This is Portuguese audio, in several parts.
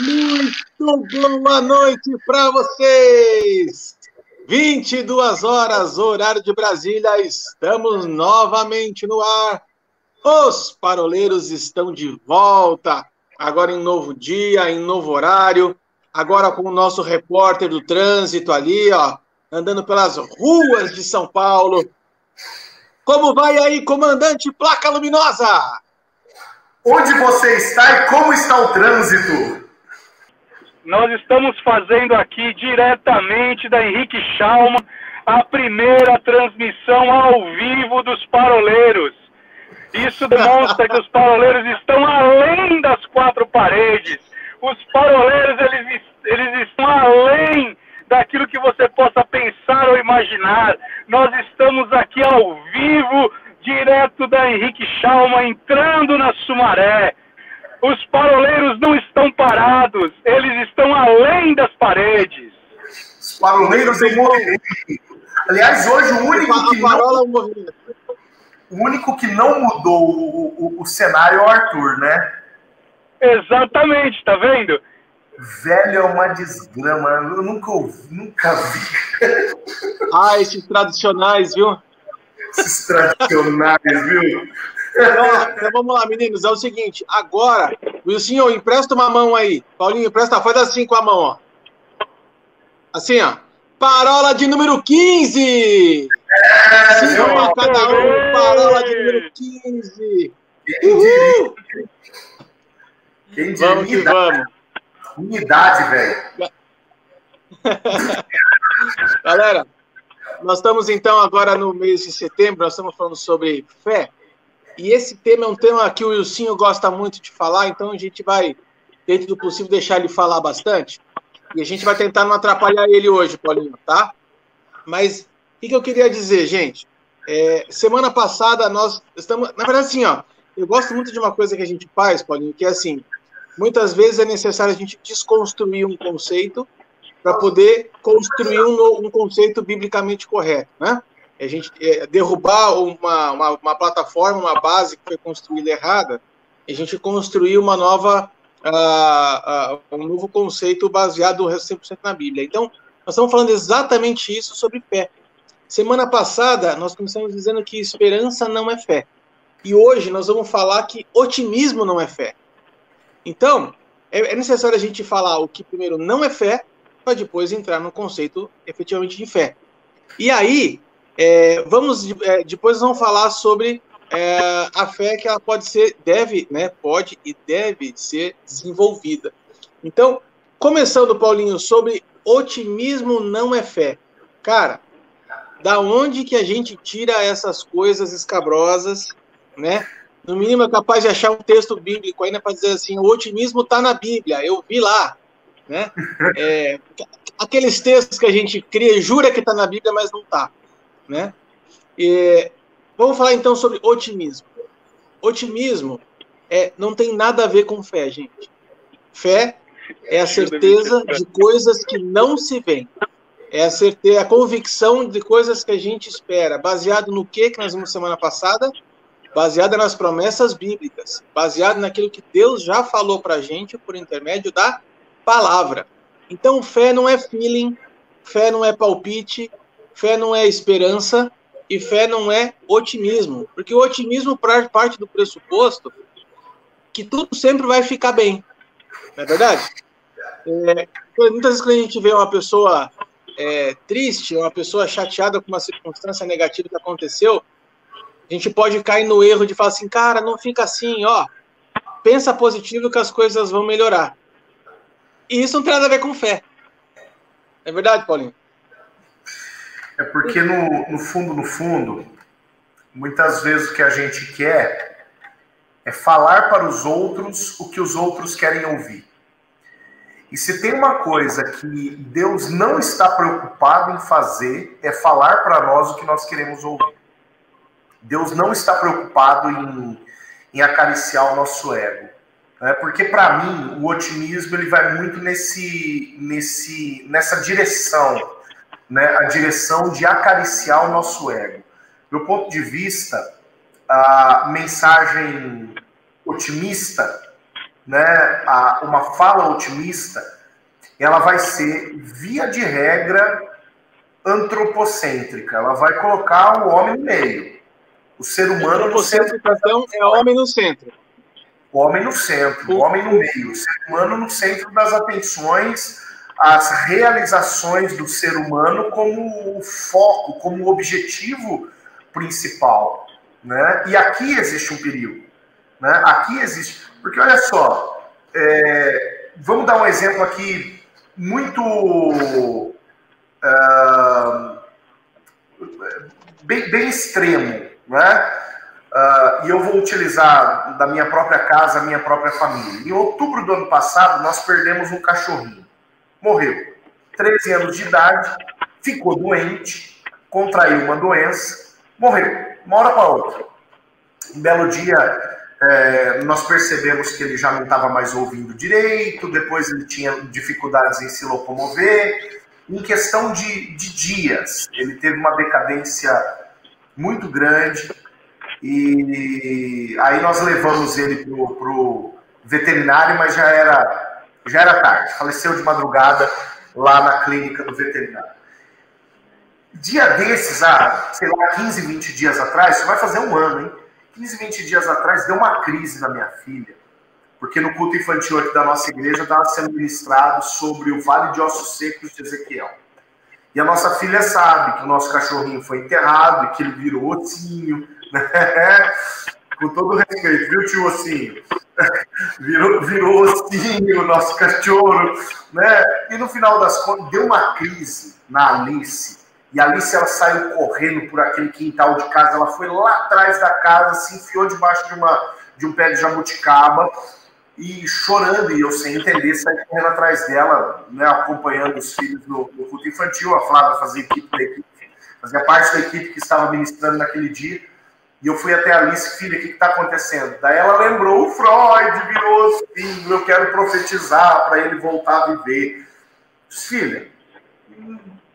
Muito boa noite para vocês! 22 horas, horário de Brasília, estamos novamente no ar. Os paroleiros estão de volta, agora em novo dia, em novo horário, agora com o nosso repórter do trânsito ali, ó, andando pelas ruas de São Paulo. Como vai aí, comandante Placa Luminosa? Onde você está e como está o trânsito? Nós estamos fazendo aqui diretamente da Henrique Schalman a primeira transmissão ao vivo dos paroleiros. Isso demonstra que os paroleiros estão além das quatro paredes. Os paroleiros, eles, eles estão além daquilo que você possa pensar ou imaginar. Nós estamos aqui ao vivo, direto da Henrique Schalman, entrando na Sumaré. Os paroleiros não estão parados, eles estão além das paredes. Os paroleiros em movimento. Aliás, hoje o único que não, o único que não mudou o, o, o cenário é o Arthur, né? Exatamente, tá vendo? Velho é uma desgrama, eu nunca ouvi, nunca vi. Ah, esses tradicionais, viu? Esses tradicionais, viu? Então, então, vamos lá, meninos. É o seguinte, agora, Wilson, empresta uma mão aí. Paulinho, empresta, faz assim com a mão, ó. Assim, ó. Parola de número 15! É, Cinco para cada um, parola de número 15! Uhul! Quem vamos que vamos. Unidade, velho. Galera, nós estamos então agora no mês de setembro, nós estamos falando sobre fé. E esse tema é um tema que o Wilsinho gosta muito de falar, então a gente vai, dentro do possível, deixar ele falar bastante. E a gente vai tentar não atrapalhar ele hoje, Paulinho, tá? Mas o que, eu queria dizer, gente? É, semana passada nós estamos. Na verdade, assim, ó, eu gosto muito de uma coisa que a gente faz, Paulinho, que é assim: muitas vezes é necessário a gente desconstruir um conceito para poder construir um, um conceito biblicamente correto, né? A gente é, derrubar uma, uma, uma, plataforma, uma base que foi construída errada, a gente construir uma nova, uh, uh, um novo conceito baseado 100% na Bíblia. Então, nós estamos falando exatamente isso sobre fé. Semana passada, nós começamos dizendo que esperança não é fé. E hoje nós vamos falar que otimismo não é fé. Então, é, é necessário a gente falar o que primeiro não é fé, para depois entrar no conceito efetivamente de fé. E aí, é, vamos é, depois vamos falar sobre é, a fé que ela pode ser, deve, né, pode e deve ser desenvolvida. Então, começando, Paulinho, sobre otimismo não é fé. Cara, da onde que a gente tira essas coisas escabrosas, né? No mínimo é capaz de achar um texto bíblico ainda para dizer assim, o otimismo está na Bíblia, eu vi lá, né? É, aqueles textos que a gente cria, jura que está na Bíblia, mas não está né? E, vamos falar então sobre otimismo. Otimismo é, não tem nada a ver com fé, gente. Fé é a certeza de coisas que não se veem. É a certeza, a convicção de coisas que a gente espera. Baseado no que que nós vimos semana passada? Baseada nas promessas bíblicas. Baseado naquilo que Deus já falou para a gente por intermédio da palavra. Então, fé não é feeling, fé não é palpite, fé não é esperança e fé não é otimismo, porque o otimismo parte do pressuposto que tudo sempre vai ficar bem, não é verdade? É, muitas vezes quando a gente vê uma pessoa é, triste, uma pessoa chateada com uma circunstância negativa que aconteceu, a gente pode cair no erro de falar assim, cara, não fica assim, ó, pensa positivo que as coisas vão melhorar. E isso não tem nada a ver com fé. É verdade, Paulinho? É porque, no, no fundo, no fundo, muitas vezes o que a gente quer é falar para os outros o que os outros querem ouvir. E se tem uma coisa que Deus não está preocupado em fazer, é falar para nós o que nós queremos ouvir. Deus não está preocupado em, em acariciar o nosso ego. Né? Porque, para mim, o otimismo ele vai muito nesse, nesse, nessa direção né, a direção de acariciar o nosso ego. Do ponto de vista, a mensagem otimista né, a, uma fala otimista, ela vai ser, via de regra, antropocêntrica. Ela vai colocar o homem no meio. O ser humano no centro. Então, é homem no centro. O homem no centro, o homem no meio. O ser humano no centro das atenções, as realizações do ser humano como o foco, como o objetivo principal. Né? E aqui existe um perigo. Né? Aqui existe. Porque olha só, é, vamos dar um exemplo aqui muito uh, bem, bem, extremo, né? Uh, e eu vou utilizar da minha própria casa, minha própria família. Em outubro do ano passado, nós perdemos um cachorrinho. Morreu. 13 anos de idade, ficou doente, contraiu uma doença, morreu. Uma hora para outra. Um belo dia, é, nós percebemos que ele já não estava mais ouvindo direito, depois ele tinha dificuldades em se locomover. Em questão de, de dias, ele teve uma decadência muito grande. E aí nós levamos ele para o veterinário, mas já era, já era tarde. Faleceu de madrugada lá na clínica do veterinário. Dia desses, ah, sei lá, 15, 20 dias atrás, isso vai fazer um ano, hein? 15, 20 dias atrás, deu uma crise na minha filha, porque no culto infantil aqui da nossa igreja estava sendo ministrado sobre o Vale de Ossos Secos de Ezequiel. E a nossa filha sabe que o nosso cachorrinho foi enterrado e que ele virou ossinho, né? Com todo respeito, viu, tio Ossinho? Virou, virou o nosso cachorro, né? E no final das contas, deu uma crise na Alice e a Alice ela saiu correndo por aquele quintal de casa. Ela foi lá atrás da casa, se enfiou debaixo de, uma, de um pé de jabuticaba e chorando. E eu, sem entender, saí correndo atrás dela, né, acompanhando os filhos no, no culto infantil. A Flávia fazia, equipe da equipe, fazia parte da equipe que estava ministrando naquele dia. E eu fui até a Alice, filha, o que está acontecendo? Daí ela lembrou: o Freud virou assim, eu quero profetizar para ele voltar a viver. Filha,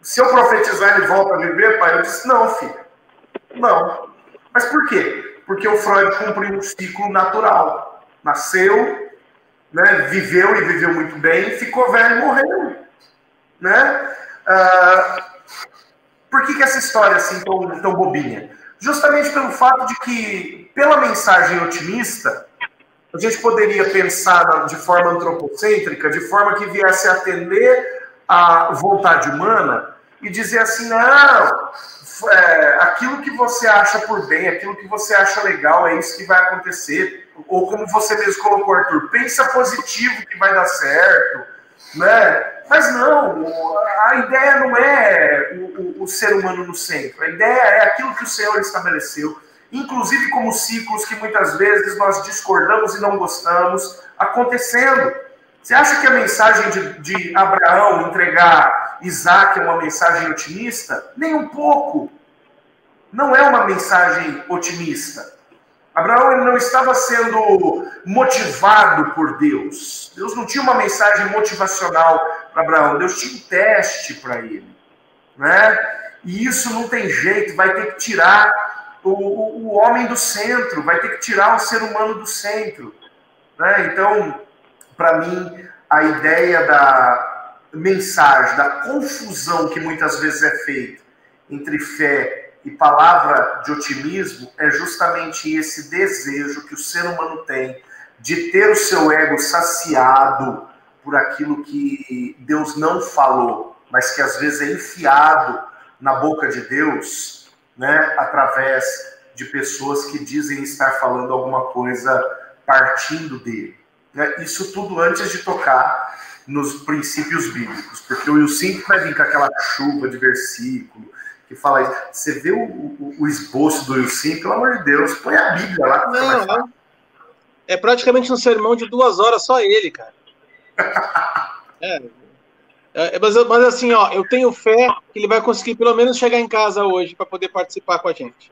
se eu profetizar, ele volta a viver, pai? Eu disse, não, filho. Não. Mas por quê? Porque o Freud cumpriu um ciclo natural. Nasceu, né, viveu e viveu muito bem, ficou velho e morreu. Né? Ah, por que, que essa história é assim tão, tão bobinha? Justamente pelo fato de que, pela mensagem otimista, a gente poderia pensar de forma antropocêntrica, de forma que viesse a atender à vontade humana, e dizer assim: não, é, aquilo que você acha por bem, aquilo que você acha legal, é isso que vai acontecer. Ou como você mesmo colocou, Arthur, pensa positivo que vai dar certo, né? Mas não, a ideia não é o, o, o ser humano no centro, a ideia é aquilo que o Senhor estabeleceu, inclusive como ciclos que muitas vezes nós discordamos e não gostamos, acontecendo. Você acha que a mensagem de, de Abraão entregar Isaac é uma mensagem otimista? Nem um pouco. Não é uma mensagem otimista. Abraão não estava sendo motivado por Deus. Deus não tinha uma mensagem motivacional para Abraão. Deus tinha um teste para ele. Né? E isso não tem jeito, vai ter que tirar o, o, o homem do centro, vai ter que tirar o ser humano do centro. Né? Então, para mim, a ideia da mensagem, da confusão que muitas vezes é feita entre fé e palavra de otimismo é justamente esse desejo que o ser humano tem de ter o seu ego saciado por aquilo que Deus não falou, mas que às vezes é enfiado na boca de Deus, né, através de pessoas que dizem estar falando alguma coisa partindo dele. Né? Isso tudo antes de tocar nos princípios bíblicos, porque o Wilson vai vir com aquela chuva de versículo que fala isso. Você vê o, o, o esboço do Wilson, pelo amor de Deus, põe a Bíblia lá. Não, é, é praticamente um sermão de duas horas, só ele, cara. É. É, mas, mas, assim, ó, eu tenho fé que ele vai conseguir pelo menos chegar em casa hoje para poder participar com a gente.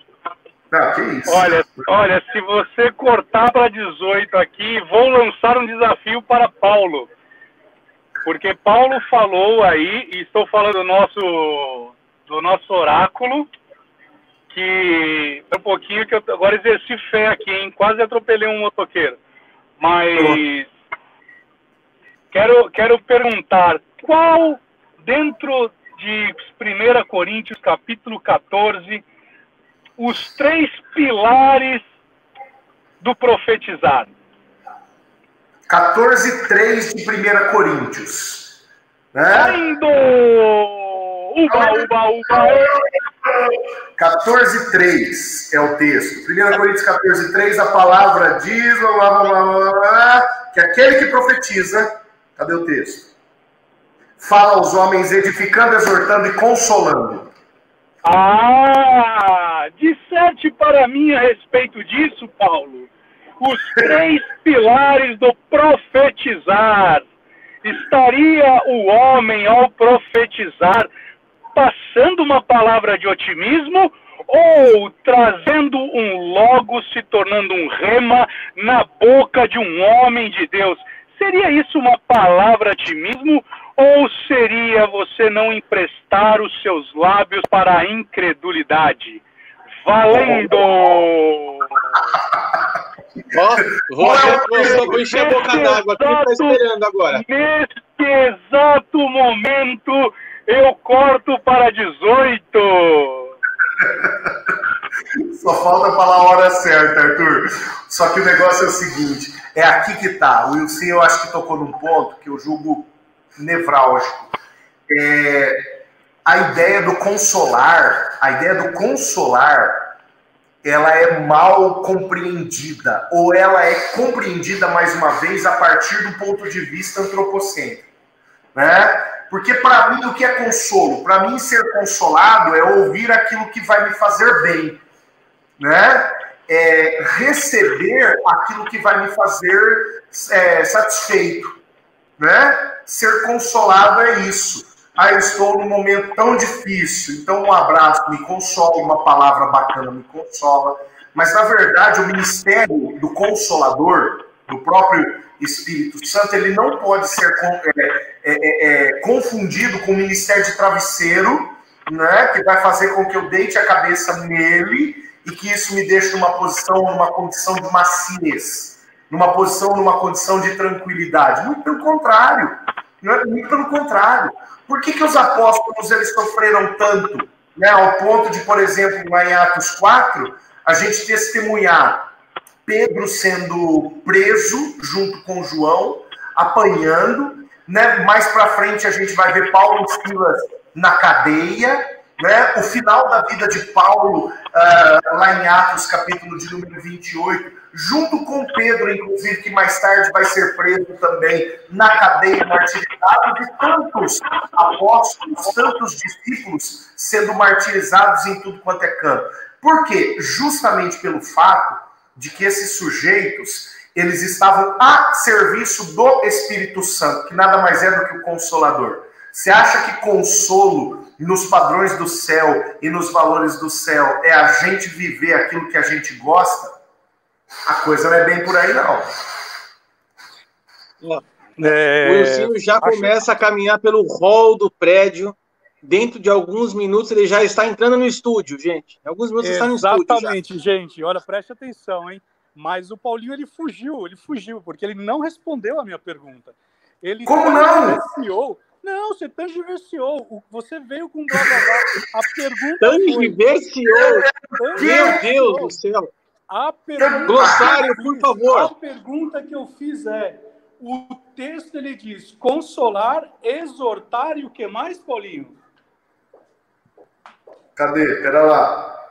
Não, que isso. Olha, olha, se você cortar para 18 aqui, vou lançar um desafio para Paulo. Porque Paulo falou aí, e estou falando do nosso, do nosso oráculo, que é um pouquinho que eu agora exerci fé aqui, hein? Quase atropelei um motoqueiro. Mas quero, quero perguntar qual, dentro de 1 Coríntios capítulo 14, os três pilares do profetizar. 14, 3 de 1 Coríntios. Né? Indo! Uba, uba, uba! 14, 3 é o texto. 1 Coríntios 14, 3, a palavra diz blá, blá, blá, blá, que aquele que profetiza, cadê o texto? Fala aos homens edificando, exortando e consolando. Ah! Disserte para mim a respeito disso, Paulo. Os três pilares do profetizar. Estaria o homem ao profetizar passando uma palavra de otimismo ou trazendo um logo, se tornando um rema na boca de um homem de Deus? Seria isso uma palavra de otimismo ou seria você não emprestar os seus lábios para a incredulidade? Valendo! Ó, oh, Roger, vou encher a boca d'água aqui, tá esperando agora. Neste exato momento, eu corto para 18. Só falta falar a hora certa, Arthur. Só que o negócio é o seguinte: é aqui que tá. O Wilson, eu acho que tocou num ponto que eu julgo nevrálgico. É, a ideia do consolar, a ideia do consolar, ela é mal compreendida, ou ela é compreendida mais uma vez a partir do ponto de vista antropocêntrico, né? Porque para mim o que é consolo? Para mim ser consolado é ouvir aquilo que vai me fazer bem, né? É receber aquilo que vai me fazer é, satisfeito, né? Ser consolado é isso. Ah, eu estou num momento tão difícil, então um abraço me consola, uma palavra bacana me consola. Mas na verdade o ministério do consolador, do próprio Espírito Santo, ele não pode ser é, é, é, é, confundido com o ministério de travesseiro, né, que vai fazer com que eu deite a cabeça nele e que isso me deixe numa posição, numa condição de maciez, numa posição, numa condição de tranquilidade. Muito pelo contrário, né, muito pelo contrário. Por que, que os apóstolos eles sofreram tanto, né, ao ponto de, por exemplo, lá em Atos 4, a gente testemunhar Pedro sendo preso junto com João, apanhando, né? Mais para frente a gente vai ver Paulo e Silas na cadeia, né? O final da vida de Paulo, uh, lá em Atos, capítulo de número 28, junto com Pedro, inclusive, que mais tarde vai ser preso também na cadeia, martirizado, e tantos apóstolos, tantos discípulos sendo martirizados em tudo quanto é canto. Por quê? Justamente pelo fato de que esses sujeitos eles estavam a serviço do Espírito Santo, que nada mais é do que o consolador. Você acha que consolo nos padrões do céu e nos valores do céu é a gente viver aquilo que a gente gosta? A coisa não é bem por aí, não. É, o Wilson já começa a caminhar pelo hall do prédio. Dentro de alguns minutos ele já está entrando no estúdio, gente. Em alguns minutos Exatamente, está no estúdio. Exatamente, gente. Olha, preste atenção, hein? Mas o Paulinho ele fugiu, ele fugiu, porque ele não respondeu a minha pergunta. Ele Como não? Não, você tangiversiou. Você veio com blá blá blá. A pergunta. Tangiversiou? Meu Deus do céu. A pergunta Glossário, por favor. A pergunta que eu fiz é: o texto ele diz consolar, exortar e o que mais, Paulinho? Cadê? Pera lá.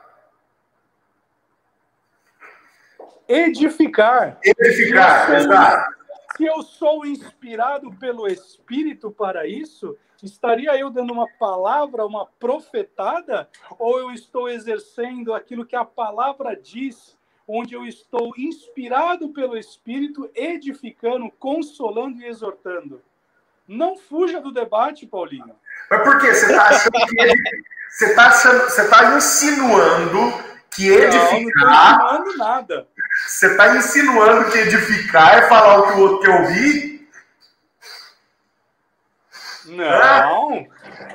Edificar. Edificar, exato. Se eu sou inspirado pelo Espírito para isso, estaria eu dando uma palavra, uma profetada, ou eu estou exercendo aquilo que a palavra diz, onde eu estou inspirado pelo Espírito, edificando, consolando e exortando? Não fuja do debate, Paulinho. Mas por quê? Você está achando que você está tá insinuando que edificar. Não, não insinuando nada. Você está insinuando que edificar é falar o que o outro quer ouvir? Não,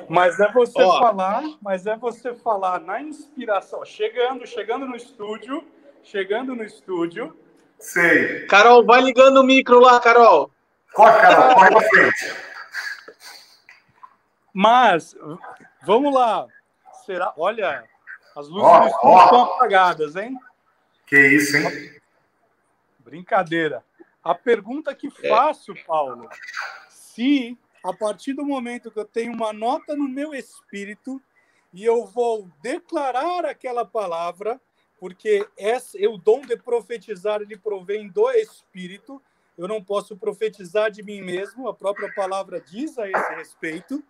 mas é você Ó. falar, mas é você falar na inspiração, chegando, chegando no estúdio, chegando no estúdio. Sei. Carol, vai ligando o micro lá, Carol. Corre, cara, corre pra frente. Mas, vamos lá. Será? Olha, as luzes estúdio ó. estão apagadas, hein? Que isso, hein? Brincadeira. A pergunta que faço, Paulo, se a partir do momento que eu tenho uma nota no meu espírito e eu vou declarar aquela palavra, porque essa, o dom de profetizar ele provém do espírito, eu não posso profetizar de mim mesmo, a própria palavra diz a esse respeito.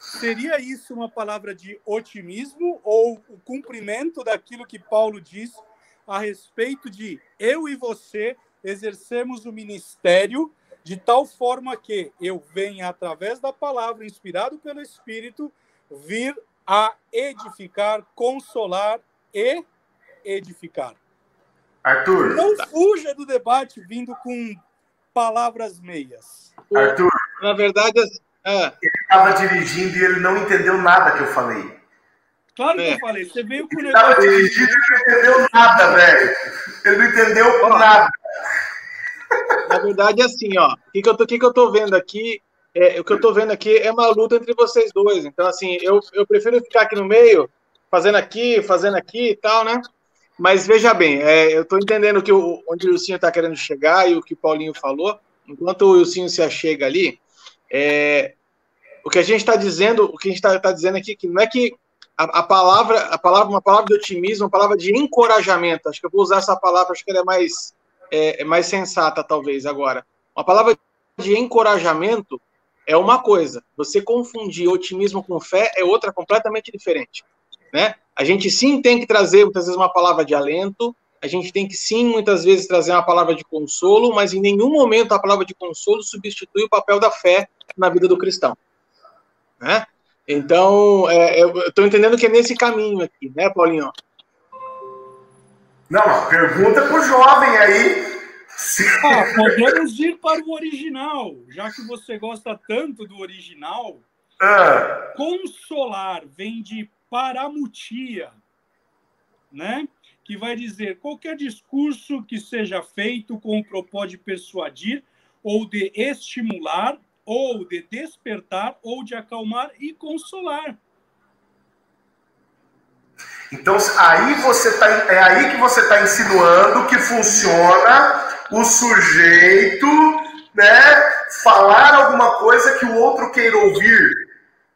Seria isso uma palavra de otimismo ou o cumprimento daquilo que Paulo diz a respeito de eu e você exercemos o ministério de tal forma que eu venha, através da palavra, inspirado pelo Espírito, vir a edificar, consolar e edificar. Arthur, Não fuja do debate vindo com palavras meias. Arthur, Na verdade, assim, ah, estava dirigindo e ele não entendeu nada que eu falei. Claro que É. eu falei, você veio com o Ele negócio. dirigindo e não entendeu nada, velho. Ele não entendeu nada. na verdade, é assim, ó. O que, que, eu, tô, que, que eu tô vendo aqui? É, o que eu tô vendo aqui é uma luta entre vocês dois. Então, assim, eu, eu prefiro ficar aqui no meio, fazendo aqui, fazendo aqui e tal, né? Mas veja bem, é, eu tô entendendo que o, onde o Wilsinho tá querendo chegar e o que o Paulinho falou. Enquanto o Wilsinho se achega ali, é, o que a gente está dizendo, o que a gente está dizendo aqui, que não é que a, a palavra, a palavra, uma palavra de otimismo, uma palavra de encorajamento. Acho que eu vou usar essa palavra, acho que ela é mais, é, é mais sensata, talvez, agora. Uma palavra de encorajamento é uma coisa. Você confundir otimismo com fé é outra completamente diferente. Né? A gente sim tem que trazer muitas vezes uma palavra de alento, a gente tem que sim muitas vezes trazer uma palavra de consolo, mas em nenhum momento a palavra de consolo substitui o papel da fé na vida do cristão. Né? Então, é, eu estou entendendo que é nesse caminho aqui, né, Paulinho? Não, pergunta pro jovem aí. Ah, podemos ir para o original, já que você gosta tanto do original. Ah, Consolar vem de paramutia, né? Que vai dizer qualquer discurso que seja feito com o propósito de persuadir ou de estimular ou de despertar ou de acalmar e consolar. Então, aí você tá, é aí que você está insinuando que funciona o sujeito, né, falar alguma coisa que o outro queira ouvir.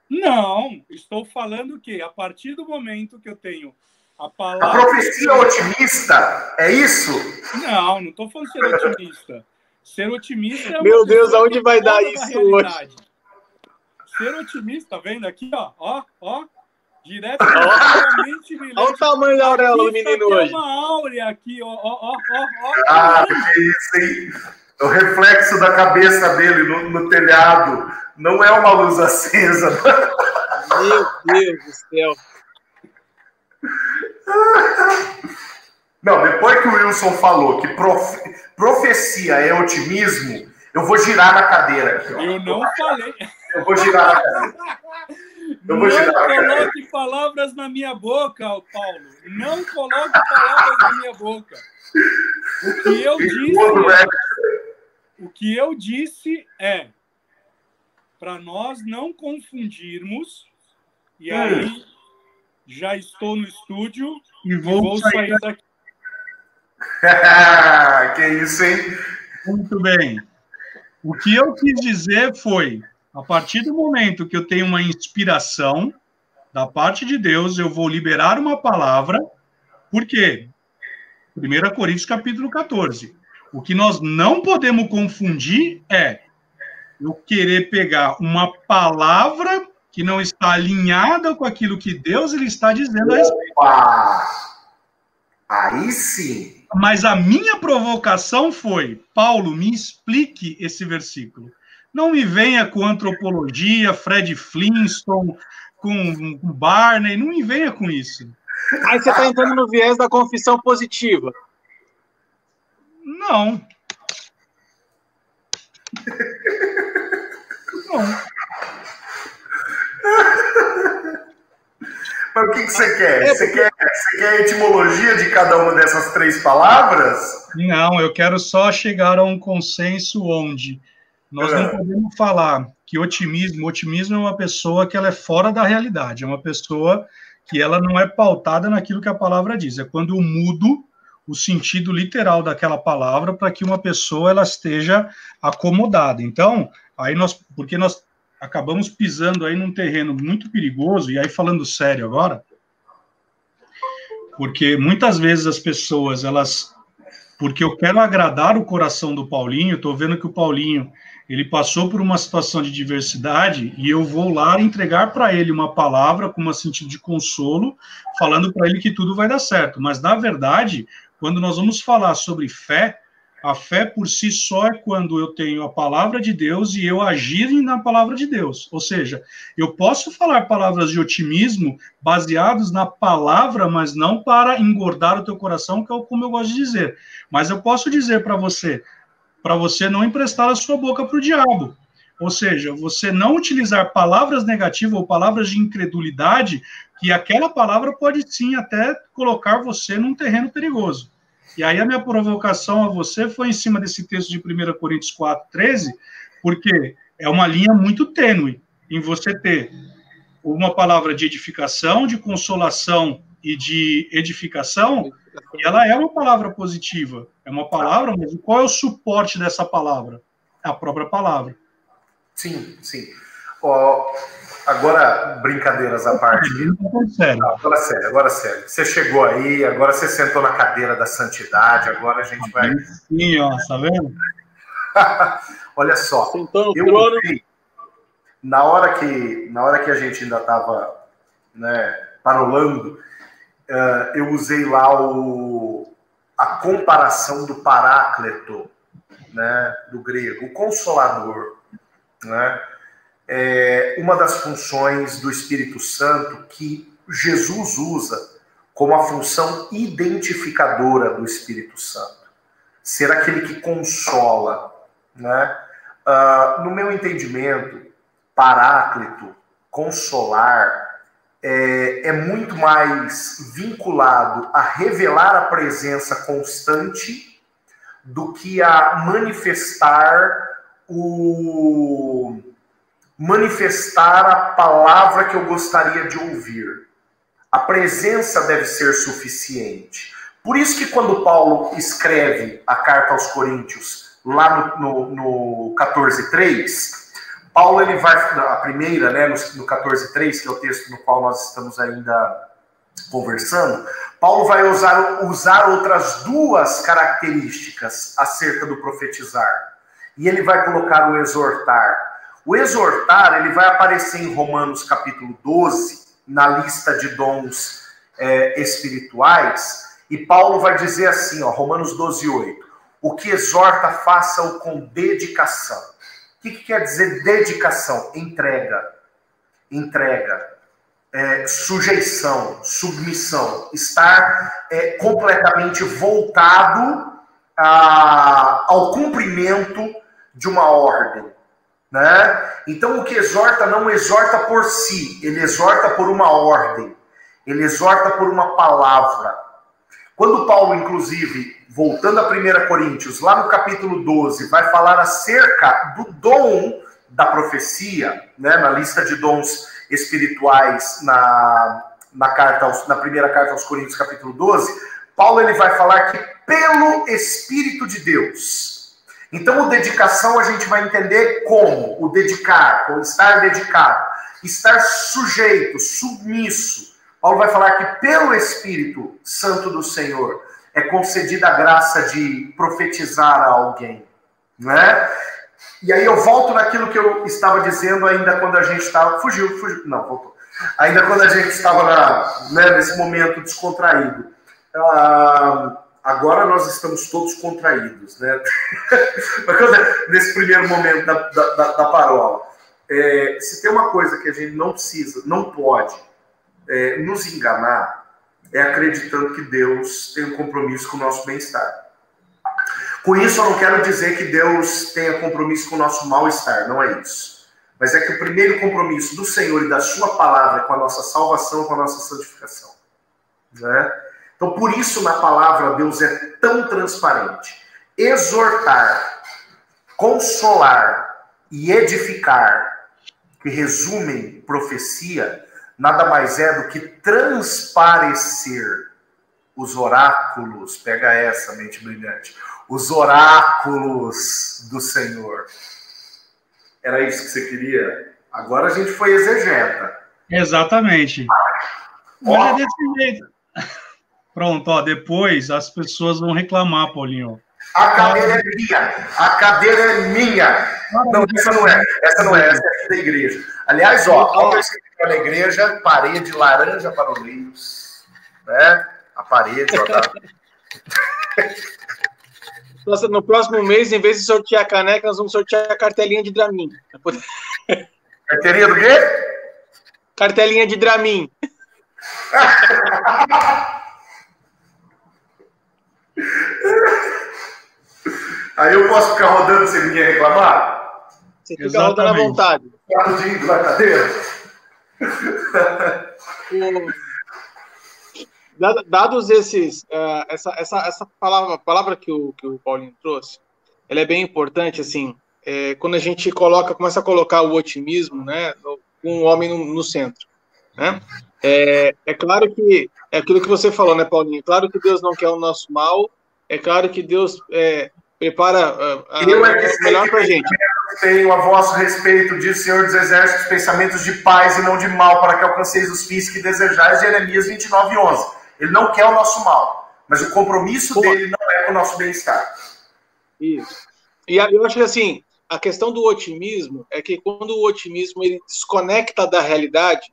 Não, estou falando que a partir do momento que eu tenho a A palavra profecia otimista é isso? Não, não estou falando ser otimista. Ser otimista é uma Meu Deus, aonde vai dar isso realidade. Ser otimista, tá vendo aqui, ó, ó, ó, me Olha o tamanho da auréola do menino tem hoje. uma áurea aqui, ó, ó, ó, ó, ó. Ah, que isso, hein? É o reflexo da cabeça dele no, no telhado. Não é uma luz acesa. Meu Deus do céu. Não, depois que o Wilson falou que profe- profecia é otimismo, eu vou girar na cadeira aqui. ó. Eu não falei. Eu vou girar na cadeira. Eu Não vou girar na cadeira. coloque palavras na minha boca, Paulo. Não coloque palavras na minha boca. O que eu disse é, o que eu disse é para nós não confundirmos. E aí já estou no estúdio E e vou, vou sair. sair daqui. que isso, hein? Muito bem. O que eu quis dizer foi: a partir do momento que eu tenho uma inspiração da parte de Deus, eu vou liberar uma palavra. Por quê? 1 Coríntios capítulo 14. O que nós não podemos confundir é eu querer pegar uma palavra que não está alinhada com aquilo que Deus ele está dizendo a respeito. Opa! Aí sim. Mas a minha provocação foi: Paulo, me explique esse versículo. Não me venha com antropologia, Fred Flintstone, com com Barney, não me venha com isso. Aí você está entrando no viés da confissão positiva. Não. Não. Mas o que, que você quer? É, Você quer? Quer a etimologia de cada uma dessas três palavras? Não, eu quero só chegar a um consenso onde Nós não é. podemos falar que otimismo, otimismo é uma pessoa que ela é fora da realidade, é uma pessoa que ela não é pautada naquilo que a palavra diz. É quando eu mudo o sentido literal daquela palavra para que uma pessoa ela esteja acomodada. Então, aí nós, porque nós acabamos pisando aí num terreno muito perigoso, e aí falando sério agora, porque muitas vezes as pessoas, elas, porque eu quero agradar o coração do Paulinho, estou vendo que o Paulinho, ele passou por uma situação de diversidade, e eu vou lá entregar para ele uma palavra com um sentido de consolo, falando para ele que tudo vai dar certo, mas na verdade, quando nós vamos falar sobre fé, a fé por si só é quando eu tenho a palavra de Deus e eu agir na palavra de Deus. Ou seja, eu posso falar palavras de otimismo baseados na palavra, mas não para engordar o teu coração, que é como eu gosto de dizer. Mas eu posso dizer para você, para você não emprestar a sua boca para o diabo. Ou seja, você não utilizar palavras negativas ou palavras de incredulidade, que aquela palavra pode sim até colocar você num terreno perigoso. E aí a minha provocação a você foi em cima desse texto de 1 Coríntios 4, 13, porque é uma linha muito tênue em você ter uma palavra de edificação, de consolação e de edificação, e ela é uma palavra positiva, é uma palavra, mas qual é o suporte dessa palavra? É a própria palavra. Sim, sim. Oh, Agora, brincadeiras à parte. Sério. Agora sério, agora sério. Você chegou aí, agora você sentou na cadeira da santidade, agora a gente vai. Sim, ó, tá vendo? Olha só. eu ouvi, na hora que na hora que a gente ainda estava né, parolando, uh, eu usei lá o, a comparação do Paráclito, né, do grego, o consolador, né? É uma das funções do Espírito Santo que Jesus usa como a função identificadora do Espírito Santo. Ser aquele que consola. Né? Uh, no meu entendimento, paráclito, consolar, é, é muito mais vinculado a revelar a presença constante do que a manifestar o manifestar a palavra que eu gostaria de ouvir. A presença deve ser suficiente. Por isso que quando Paulo escreve a carta aos Coríntios, lá no, no, no 14.3, Paulo ele vai, a primeira, né, no, no 14.3, que é o texto no qual nós estamos ainda conversando, Paulo vai usar, usar outras duas características acerca do profetizar. E ele vai colocar o exortar. O exortar, ele vai aparecer em Romanos capítulo 12, na lista de dons é, espirituais, e Paulo vai dizer assim, ó, Romanos 12, 8, o que exorta, faça-o com dedicação. O que, que, quer dizer dedicação? Entrega. Entrega. É, sujeição, submissão, estar é, completamente voltado a, ao cumprimento de uma ordem. Né? Então, o que exorta não exorta por si, ele exorta por uma ordem, ele exorta por uma palavra. Quando Paulo, inclusive, voltando a 1 Coríntios, lá no capítulo 12, vai falar acerca do dom da profecia, né, na lista de dons espirituais, na, na, carta na primeira carta aos Coríntios, capítulo 12, Paulo ele vai falar que pelo Espírito de Deus, então, o dedicação a gente vai entender como o dedicar, como estar dedicado, estar sujeito, submisso. Paulo vai falar que pelo Espírito Santo do Senhor é concedida a graça de profetizar a alguém, né? E aí eu volto naquilo que eu estava dizendo ainda quando a gente estava fugiu, fugiu, não voltou. Ainda quando a gente estava na, né, nesse momento descontraído. Ah, agora nós estamos todos contraídos, né? Nesse primeiro momento da, da, da parola. É, se tem uma coisa que a gente não precisa, não pode é, nos enganar, é acreditando que Deus tem um compromisso com o nosso bem-estar. Com isso, eu não quero dizer que Deus tenha compromisso com o nosso mal-estar, não é isso. Mas é que o primeiro compromisso do Senhor e da Sua palavra é com a nossa salvação, com a nossa santificação. Né? Então, por isso, na palavra, Deus é tão transparente. Exortar, consolar, e edificar, que resumem profecia, nada mais é do que transparecer os oráculos, pega essa mente brilhante, os oráculos do Senhor. Era isso que você queria? Agora a gente foi exegeta. Exatamente. Mas é desse jeito. Pronto, ó, depois as pessoas vão reclamar, Paulinho. A cadeira é minha. A cadeira é minha. Não, essa não é. Essa não é. Essa é da igreja. Aliás, ó, olha na igreja, parede laranja para os livros. Né? A parede, ó, tá. No próximo mês, em vez de sortear a caneca, nós vamos sortear a cartelinha de Dramin. Carteirinha do quê? Cartelinha de Dramin. Aí eu posso ficar rodando sem ninguém reclamar? Você fica Exatamente. rodando à vontade. Aplaudindo na cadeira. Dados esses, uh, essa, essa, essa palavra, palavra que o, que o Paulinho trouxe, ela é bem importante, assim, é, quando a gente coloca, começa a colocar o otimismo, né, com o homem no, no centro, né? É, é, claro que é aquilo que você falou, né, Paulinho? Claro que Deus não quer o nosso mal, é claro que Deus é, prepara uh, Eu é que melhor para gente. Tenho a vosso respeito, diz o Senhor dos Exércitos, pensamentos de paz e não de mal, para que alcanceis os fins que desejais, Jeremias 29, 11. Ele não quer o nosso mal, mas o compromisso Pô. dele não é com o nosso bem-estar. Isso. E eu acho que assim, a questão do otimismo é que quando o otimismo ele desconecta da realidade,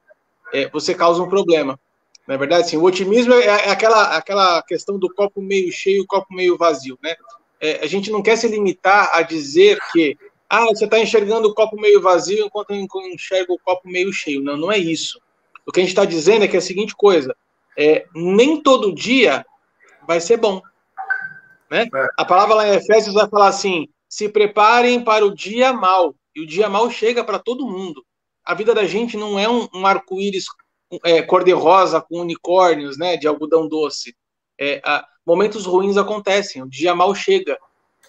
é, você causa um problema. Na é verdade, sim. O otimismo é, é aquela, aquela questão do copo meio cheio, copo meio vazio, né? É, a gente não quer se limitar a dizer que ah, você está enxergando o copo meio vazio enquanto eu enxergo o copo meio cheio. Não, não é isso. O que a gente está dizendo é que é a seguinte coisa: é, nem todo dia vai ser bom. Né? É. A palavra lá em Efésios vai falar assim: se preparem para o dia mal. E o dia mal chega para todo mundo. A vida da gente não é um, um arco-íris é, cor-de-rosa com unicórnios, né, de algodão doce. É, a, momentos ruins acontecem, o dia mal chega.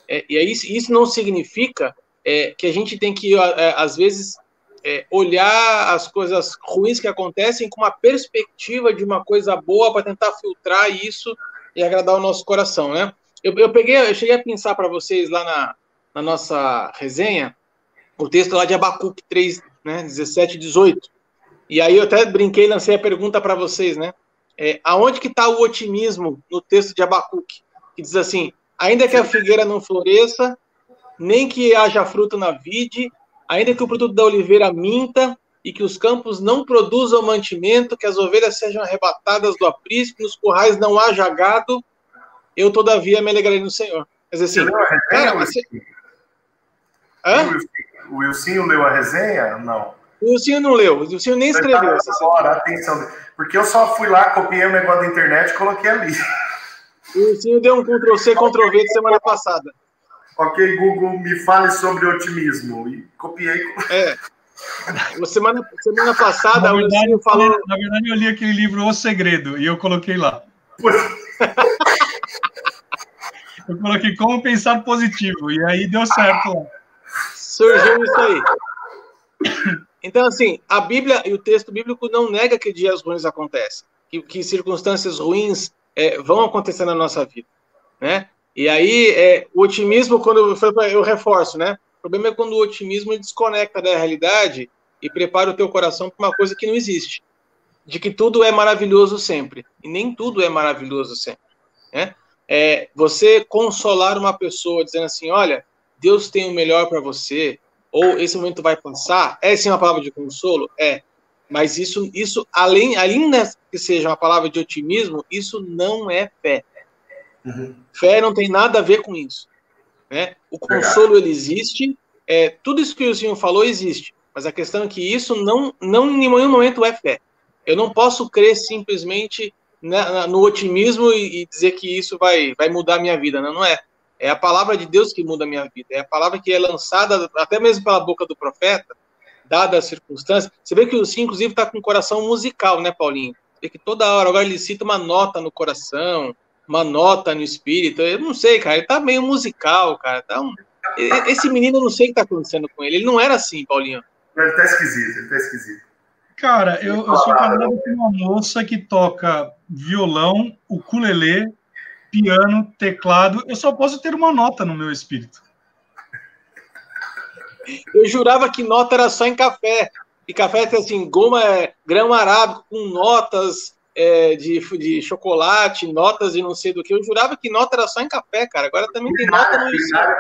É, e aí, isso não significa é, que a gente tem que, é, às vezes, é, olhar as coisas ruins que acontecem com uma perspectiva de uma coisa boa para tentar filtrar isso e agradar o nosso coração, né? Eu, eu peguei, eu cheguei a pensar para vocês lá na, na nossa resenha o texto lá de Abacuque 3, né, 17 e 18. E aí eu até brinquei, lancei a pergunta para vocês, né? É, aonde que está o otimismo no texto de Abacuque? Que diz assim, ainda que a figueira não floresça, nem que haja fruto na vide, ainda que o produto da oliveira minta, e que os campos não produzam mantimento, que as ovelhas sejam arrebatadas do aprisco, nos currais não haja gado, eu todavia me alegrarei no Senhor. Quer dizer assim, cara, você... Hã? O Wilson leu a resenha? Não. O Wilson não leu, o Wilson nem escreveu essa semana. Atenção, porque eu só fui lá, copiei o negócio da internet e coloquei ali. O Wilson deu um Ctrl-C, Ctrl-V de semana passada. Ok, Google, me fale sobre otimismo. E copiei. É. Semana, semana passada, o Wilson falou. Na verdade, eu li aquele livro O Segredo e eu coloquei lá. eu coloquei como pensar positivo e aí deu certo lá. Surgiu isso aí. Então, assim, a Bíblia e o texto bíblico não nega que dias ruins acontecem, que, que circunstâncias ruins é, vão acontecer na nossa vida, né? E aí, é, o otimismo, quando eu, eu reforço, né? O problema é quando o otimismo desconecta da realidade e prepara o teu coração para uma coisa que não existe, de que tudo é maravilhoso sempre, e nem tudo é maravilhoso sempre, né? É, você consolar uma pessoa dizendo assim, olha, Deus tem o melhor para você, ou esse momento vai passar, é sim uma palavra de consolo? É. Mas isso, isso além, além que seja uma palavra de otimismo, isso não é fé. Uhum. Fé não tem nada a ver com isso. Né? O consolo ele existe, é, tudo isso que o senhor falou existe, mas a questão é que isso não, não em nenhum momento é fé. Eu não posso crer simplesmente né, no otimismo e, e, dizer que isso vai, vai mudar a minha vida. Não, não é. É a palavra de Deus que muda a minha vida. É a palavra que é lançada até mesmo pela boca do profeta, dada as circunstâncias. Você vê que o Sim, inclusive, está com um coração musical, né, Paulinho? Vê que toda hora agora ele cita uma nota no coração, uma nota no espírito. Eu não sei, cara. Ele tá meio musical, cara. Tá um... esse menino, eu não sei o que está acontecendo com ele. Ele não era assim, Paulinho. Ele está esquisito, ele está esquisito. Cara, eu, eu sou casado com uma moça que toca violão, ukulele, piano, teclado. Eu só posso ter uma nota no meu espírito. Eu jurava que nota era só em café. E café tem assim, goma, é, grama arábico com notas é, de, de chocolate, notas e não sei do que. Eu jurava que nota era só em café, cara. Agora também tem nota no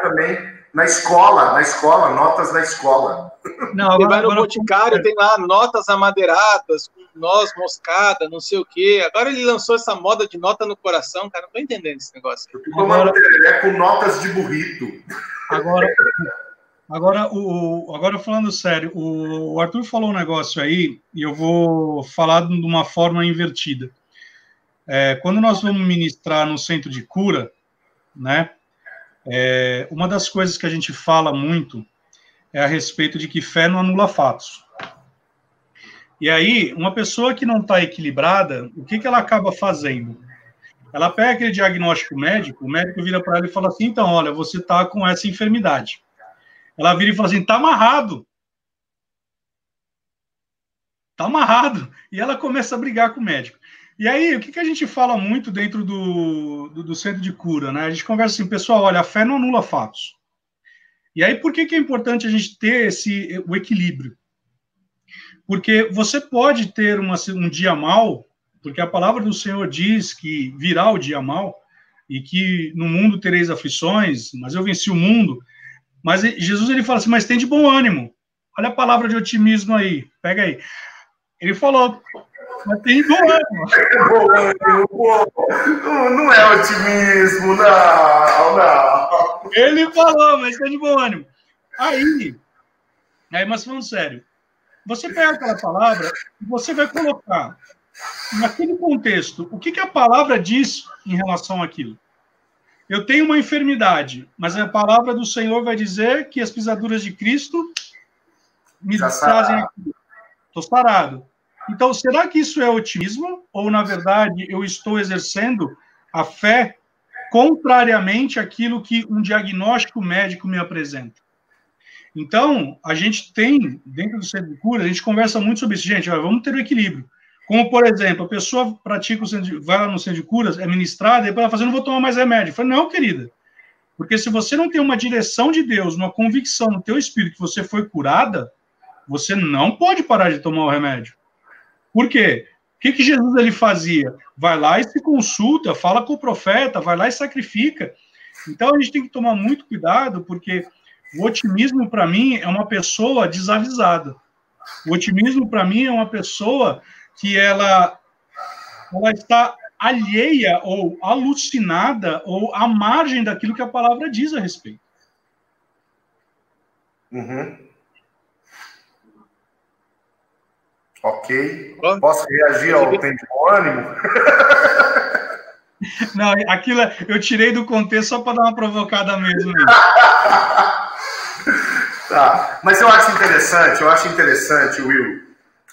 também. Na escola, na escola, notas da escola. Não, agora, Você vai no agora... Boticário, tem lá notas amadeiradas, com noz moscada, não sei o quê. Agora ele lançou essa moda de nota no coração, cara. Não tô entendendo esse negócio. Agora... É com notas de burrito. Agora, Agora, o, agora falando sério, o Arthur falou um negócio aí e eu vou falar de uma forma invertida. É, quando nós vamos ministrar no centro de cura, né, é, uma das coisas que a gente fala muito é a respeito de que fé não anula fatos. E aí, uma pessoa que não está equilibrada, o que, que ela acaba fazendo? Ela pega aquele diagnóstico médico, o médico vira para ela e fala assim: então, olha, você está com essa enfermidade. Ela vira e fala assim: tá amarrado. Tá amarrado. E ela começa a brigar com o médico. E aí, o que, que a gente fala muito dentro do, do, do, centro de cura, né? A gente conversa assim, pessoal, olha, a fé não anula fatos. E aí, por que, que é importante a gente ter esse, o equilíbrio? Porque você pode ter uma, um dia mal, porque a palavra do Senhor diz que virá o dia mal, e que no mundo tereis aflições, mas eu venci o mundo. Mas Jesus ele fala assim, mas tem de bom ânimo. Olha a palavra de otimismo aí, pega aí. Ele falou, mas tem de bom ânimo. Não é otimismo, não, não. Ele falou, mas tem de bom ânimo. Aí, aí, mas falando sério, você pega aquela palavra e você vai colocar naquele contexto o que, que a palavra diz em relação àquilo. Eu tenho uma enfermidade, mas a palavra do Senhor vai dizer que as pisaduras de Cristo me Já trazem aqui. Estou sarado. Então, será que isso é otimismo? Ou, na verdade, eu estou exercendo a fé contrariamente àquilo que um diagnóstico médico me apresenta? Então, a gente tem, dentro do centro de cura, a gente conversa muito sobre isso. Gente, vamos ter o um equilíbrio. Como, por exemplo, a pessoa pratica o centro de, vai lá no centro de curas, é ministrada, e depois ela fala, não vou tomar mais remédio. Eu falei, não, querida. Porque se você não tem uma direção de Deus, uma convicção no teu espírito que você foi curada, você não pode parar de tomar o remédio. Por quê? O que, que Jesus ele fazia? Vai lá e se consulta, fala com o profeta, vai lá e sacrifica. Então a gente tem que tomar muito cuidado, porque o otimismo, para mim, é uma pessoa desavisada. O otimismo, para mim, é uma pessoa que ela, ela está alheia ou alucinada ou à margem daquilo que a palavra diz a respeito. Uhum. Ok. Posso reagir ao tempo ânimo? Não, aquilo eu tirei do contexto só para dar uma provocada mesmo. tá. Mas eu acho interessante, eu acho interessante, Will,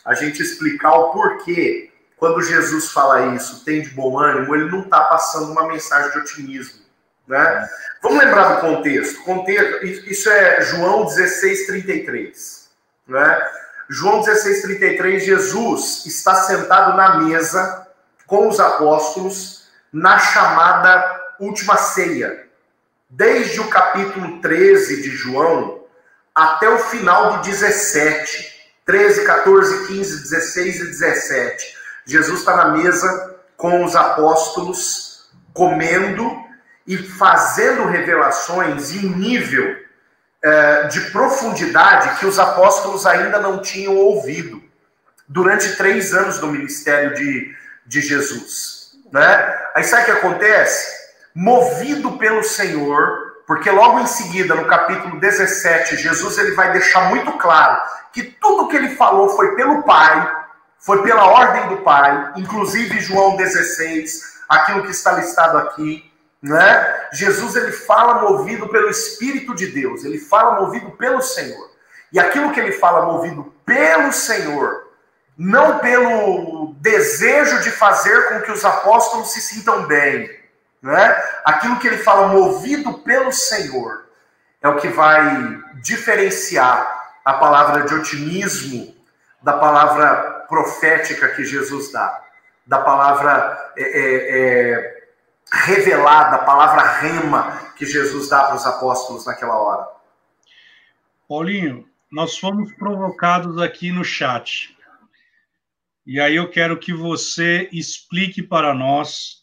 a gente explicar o porquê, quando Jesus fala isso, tem de bom ânimo, ele não está passando uma mensagem de otimismo. Né? Vamos lembrar do contexto. contexto isso é João 16, 33. Né? João 16, 33, Jesus está sentado na mesa com os apóstolos na chamada última ceia. Desde o capítulo 13 de João até o final do 17. 13, 14, 15, 16 e 17. Jesus está na mesa com os apóstolos, comendo e fazendo revelações em nível eh, de profundidade que os apóstolos ainda não tinham ouvido durante três anos do ministério de, de Jesus. Né? Aí sabe o que acontece? Movido pelo Senhor, porque logo em seguida, no capítulo 17, Jesus ele vai deixar muito claro que tudo que ele falou foi pelo Pai, foi pela ordem do Pai, inclusive João 16, aquilo que está listado aqui, né? Jesus ele fala movido pelo Espírito de Deus, ele fala movido pelo Senhor. E aquilo que ele fala movido pelo Senhor, não pelo desejo de fazer com que os apóstolos se sintam bem, né? Aquilo que ele fala movido pelo Senhor é o que vai diferenciar a palavra de otimismo da palavra profética que Jesus dá, da palavra é, é, é, revelada, a palavra rema que Jesus dá para os apóstolos naquela hora. Paulinho, nós fomos provocados aqui no chat. E aí eu quero que você explique para nós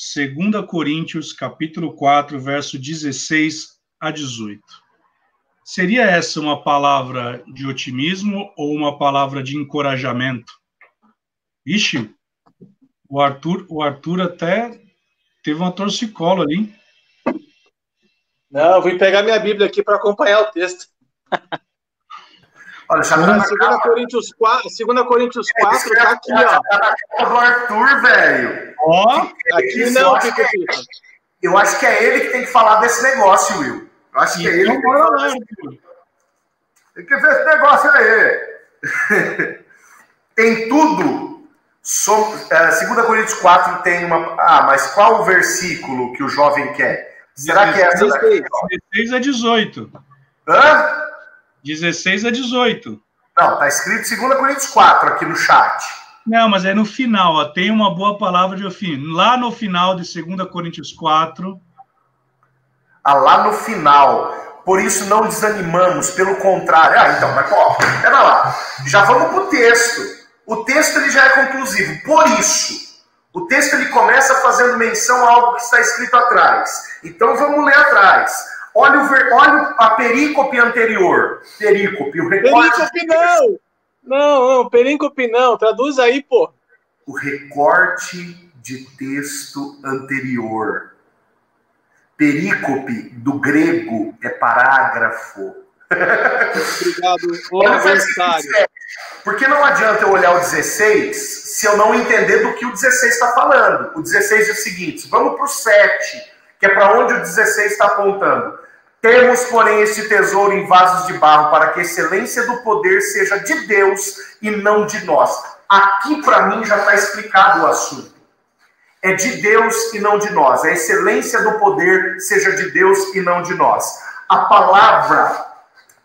2 Coríntios, capítulo 4, verso 16 a 18. Seria essa uma palavra de otimismo ou uma palavra de encorajamento? Ixi, o Arthur, o Arthur até teve uma torcicolo ali. Não, eu vim pegar minha Bíblia aqui para acompanhar o texto. Olha, já tá 2 Coríntios 4, 2 Coríntios 4 tá aqui, ó. Tá do Arthur, velho. Ó, aqui não, que que eu acho que é ele que tem que falar desse negócio, Will. Eu acho que é ele. Então, bora lá, Tem que ver esse negócio aí. tem tudo. So, é, 2 Coríntios 4 tem uma. Ah, mas qual o versículo que o jovem quer? Será que é essa? 16 a 18. Hã? 16 a 18. Não, tá escrito 2 Coríntios 4 aqui no chat. Não, mas é no final, ó, tem uma boa palavra de fim. Lá no final de 2 Coríntios 4, ah, lá no final. Por isso não desanimamos, pelo contrário. Ah, então, mas pô, pera lá. Já vamos para o texto. O texto ele já é conclusivo. Por isso, o texto ele começa fazendo menção a algo que está escrito atrás. Então vamos ler atrás. Olha, o ver, olha a perícope anterior. Perícope, o recorte. Perícope não! Não, não, perícope não. Traduz aí, pô. O recorte de texto anterior. Perícope, do grego, é parágrafo. Obrigado, adversário. Porque não adianta eu olhar o 16 se eu não entender do que o 16 está falando. O 16 é o seguinte: vamos para o 7, que é para onde o 16 está apontando. Temos, porém, este tesouro em vasos de barro, para que a excelência do poder seja de Deus e não de nós. Aqui, para mim, já está explicado o assunto é de Deus e não de nós. A excelência do poder seja de Deus e não de nós. A palavra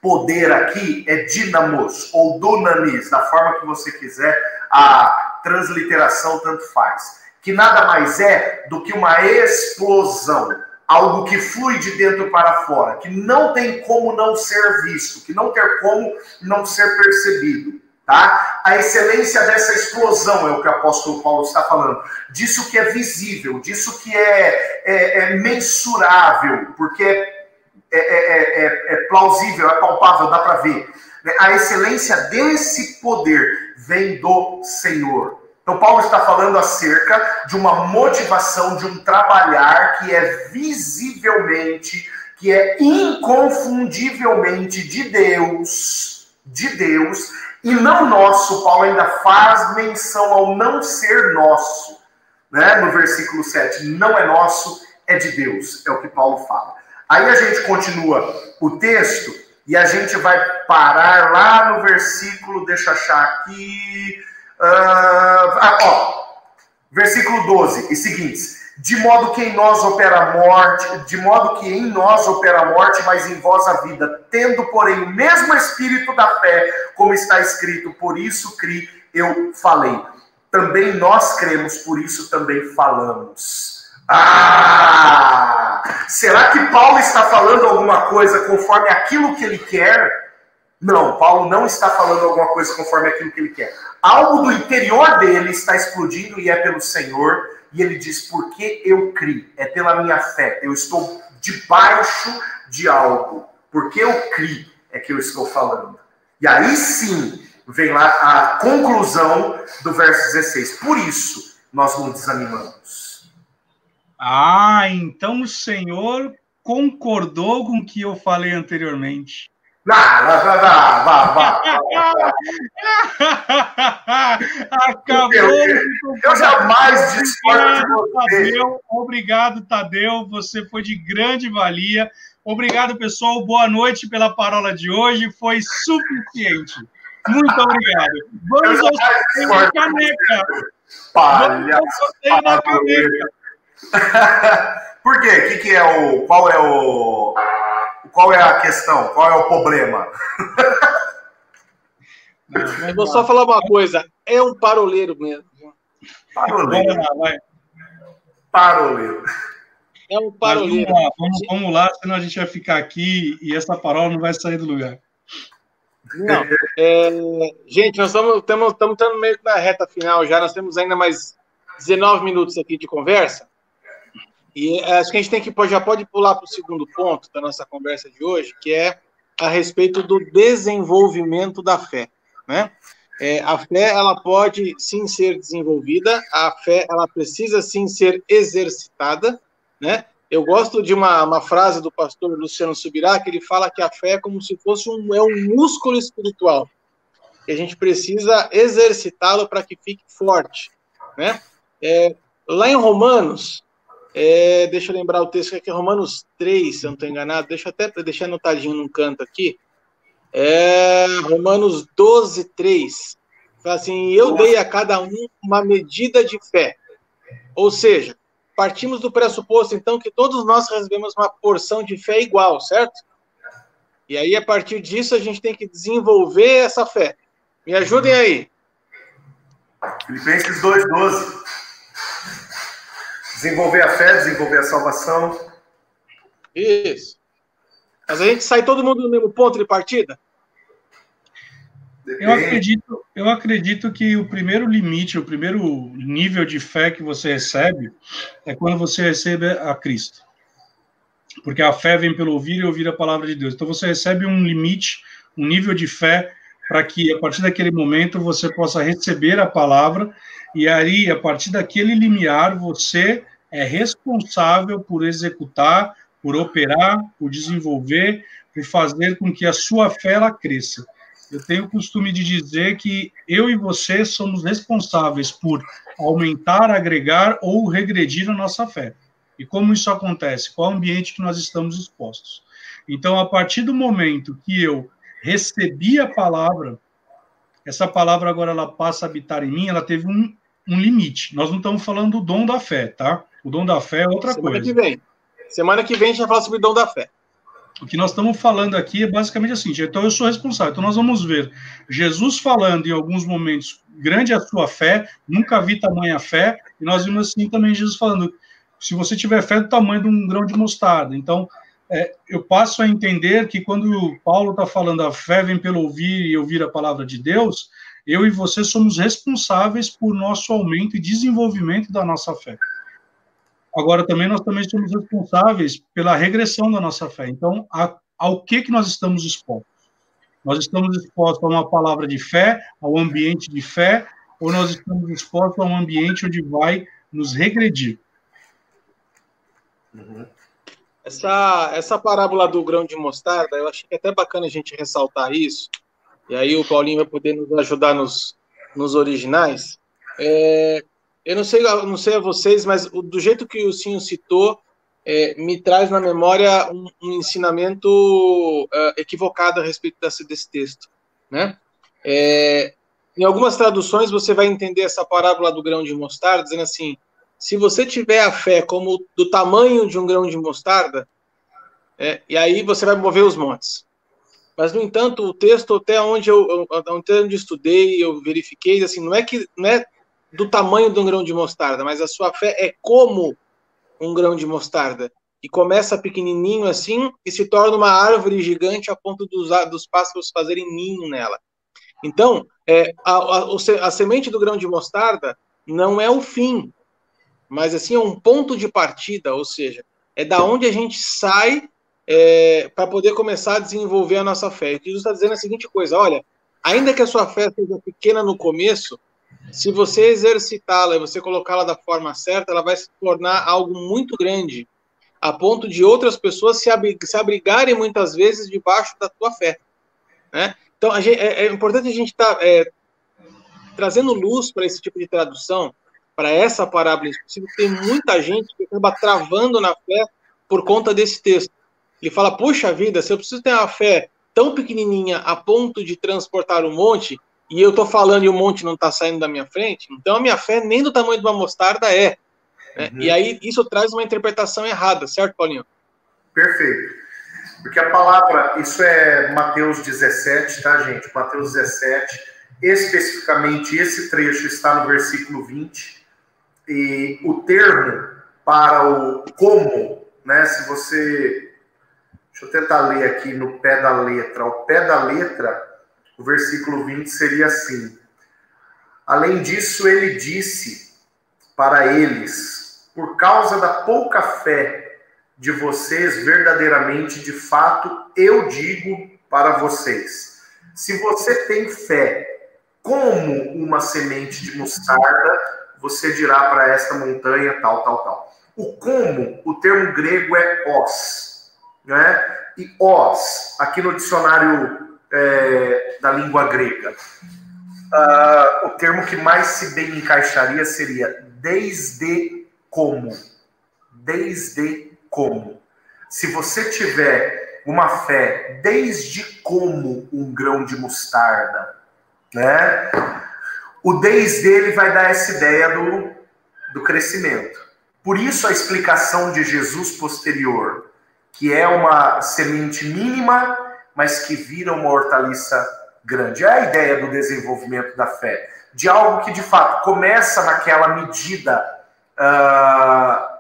poder aqui é dinamos ou dunamis, da forma que você quiser, a transliteração tanto faz. Que nada mais é do que uma explosão, algo que flui de dentro para fora, que não tem como não ser visto, que não tem como não ser percebido. Tá? A excelência dessa explosão é o que o apóstolo Paulo está falando. Disso que é visível, disso que é, é, é mensurável, porque é, é, é, plausível, é palpável, dá para ver. A excelência desse poder vem do Senhor. Então, Paulo está falando acerca de uma motivação, de um trabalhar que é visivelmente, que é inconfundivelmente de Deus, de Deus, e não nosso. Paulo ainda faz menção ao não ser nosso, né? No versículo 7, não é nosso, é de Deus, é o que Paulo fala. Aí a gente continua o texto e a gente vai parar lá no versículo, deixa eu achar aqui. Uh, ah, ó, versículo 12 e seguintes de modo que em nós opera a morte, de modo que em nós opera a morte, mas em vós a vida, tendo, porém, o mesmo espírito da fé, como está escrito, por isso cri, eu falei. Também nós cremos, por isso também falamos. Ah! Será que Paulo está falando alguma coisa conforme aquilo que ele quer? Não, Paulo não está falando alguma coisa conforme aquilo que ele quer. Algo do interior dele está explodindo e é pelo Senhor e ele diz: Porque eu criei, é pela minha fé, eu estou debaixo de algo, porque eu criei, é que eu estou falando. E aí sim vem lá a conclusão do verso 16. Por isso nós não desanimamos. Ah, então o Senhor concordou com o que eu falei anteriormente. Vá, vá, vá, vá, vá. Acabou. Eu, eu jamais discordo de você. Tadeu, obrigado, Tadeu. Você foi de grande valia. Obrigado, pessoal. Boa noite pela parola de hoje. Foi suficiente. Muito obrigado. Vamos ao sorteio da caneca. Vamos ao sorteio da caneca. Por quê? Que que é o, qual é o qual é a questão? Qual é o problema? Mas vou só falar uma coisa: é um paroleiro mesmo. Paroleiro. Vamos lá, vai. Paroleiro. É um paroleiro. Vamos lá, vamos, vamos lá, senão a gente vai ficar aqui e essa parola não vai sair do lugar. Não. É, gente, nós estamos, estamos, estamos meio que na reta final já, nós temos ainda mais 19 minutos aqui de conversa. E acho que a gente tem que já pode pular para o segundo ponto da nossa conversa de hoje, que é a respeito do desenvolvimento da fé, né? É, a fé ela pode sim ser desenvolvida, a fé ela precisa sim ser exercitada, né? Eu gosto de uma, uma frase do pastor Luciano Subirá, que ele fala que a fé é como se fosse um, é um músculo espiritual, que a gente precisa exercitá-lo para que fique forte, né? É, lá em Romanos, é, deixa eu lembrar o texto que é, Romanos 3, se eu não estou enganado, deixa eu até deixar anotadinho num canto aqui. É, Romanos 12, 3. Fala assim: Eu dei a cada um uma medida de fé. Ou seja, partimos do pressuposto, então, que todos nós recebemos uma porção de fé igual, certo? E aí, a partir disso, a gente tem que desenvolver essa fé. Me ajudem aí. Filipenses 2,12. Desenvolver a fé, desenvolver a salvação. Isso. Mas a gente sai todo mundo no mesmo ponto de partida? Eu acredito, eu acredito que o primeiro limite, o primeiro nível de fé que você recebe é quando você recebe a Cristo. Porque a fé vem pelo ouvir e ouvir a palavra de Deus. Então você recebe um limite, um nível de fé para que a partir daquele momento você possa receber a palavra e aí a partir daquele limiar você é responsável por executar, por operar, por desenvolver, por fazer com que a sua fé ela cresça. Eu tenho o costume de dizer que eu e você somos responsáveis por aumentar, agregar ou regredir a nossa fé. E como isso acontece? Qual ambiente que nós estamos expostos? Então, a partir do momento que eu recebi a palavra, essa palavra agora ela passa a habitar em mim, ela teve um, um limite. Nós não estamos falando do dom da fé, tá? O dom da fé é outra Semana coisa. Semana que vem. Semana que vem a gente vai falar sobre o dom da fé. O que nós estamos falando aqui é basicamente assim, então eu sou responsável. Então nós vamos ver Jesus falando em alguns momentos, grande é a sua fé, nunca vi tamanha fé, e nós vimos assim também Jesus falando, se você tiver fé do tamanho de um grão de mostarda. Então, é, eu passo a entender que quando Paulo está falando a fé vem pelo ouvir e ouvir a palavra de Deus, eu e você somos responsáveis por nosso aumento e desenvolvimento da nossa fé. Agora, também nós também somos responsáveis pela regressão da nossa fé. Então, a, ao que, que nós estamos expostos? Nós estamos expostos a uma palavra de fé, ao ambiente de fé, ou nós estamos expostos a um ambiente onde vai nos regredir? Uhum. Essa, essa parábola do grão de mostarda, eu achei que é até bacana a gente ressaltar isso, e aí o Paulinho vai poder nos ajudar nos, nos originais. É, eu não sei, não sei a vocês, mas do jeito que o Sinho citou, é, me traz na memória um, um ensinamento uh, equivocado a respeito desse, desse texto, né? É, em algumas traduções você vai entender essa parábola do grão de mostarda dizendo assim: se você tiver a fé como do tamanho de um grão de mostarda, é, e aí você vai mover os montes. Mas, no entanto, o texto, até onde eu, até onde estudei, eu verifiquei, assim, não é que não é do tamanho de um grão de mostarda, mas a sua fé é como um grão de mostarda. E começa pequenininho assim e se torna uma árvore gigante a ponto dos, dos pássaros fazerem ninho nela. Então, é, a, a, a semente do grão de mostarda não é o fim, mas assim é um ponto de partida, ou seja, é da onde a gente sai é, para poder começar a desenvolver a nossa fé. E Jesus está dizendo a seguinte coisa: olha, ainda que a sua fé seja pequena no começo, se você exercitá-la e você colocá-la da forma certa, ela vai se tornar algo muito grande, a ponto de outras pessoas se, abrigarem muitas vezes debaixo da tua fé. Né? Então, gente, é, é, importante a gente estar tá, é, trazendo luz para esse tipo de tradução, para essa parábola específica, tem muita gente que acaba travando na fé por conta desse texto. Ele fala, puxa vida, se eu preciso ter uma fé tão pequenininha a ponto de transportar um monte, e eu estou falando e o monte não está saindo da minha frente, então a minha fé nem do tamanho de uma mostarda é. Né? Uhum. E aí isso traz uma interpretação errada, certo, Paulinho? Perfeito. Porque a palavra, isso é Mateus 17, tá, gente? Mateus 17, especificamente esse trecho está no versículo 20. E o termo para o como, né? Se você. Deixa eu tentar ler aqui no pé da letra. Ao pé da letra, o versículo 20 seria assim: Além disso, ele disse para eles: Por causa da pouca fé de vocês, verdadeiramente, de fato, eu digo para vocês: se você tem fé como uma semente de mostarda, você dirá para esta montanha tal, tal, tal. O como, o termo grego é os, né? E os, aqui no dicionário é, da língua grega, uh, o termo que mais se bem encaixaria seria desde como. Desde como. Se você tiver uma fé desde como um grão de mostarda, né? O desde ele vai dar essa ideia do, do crescimento. Por isso a explicação de Jesus posterior, que é uma semente mínima, mas que vira uma hortaliça grande. É a ideia do desenvolvimento da fé, de algo que de fato começa naquela medida uh,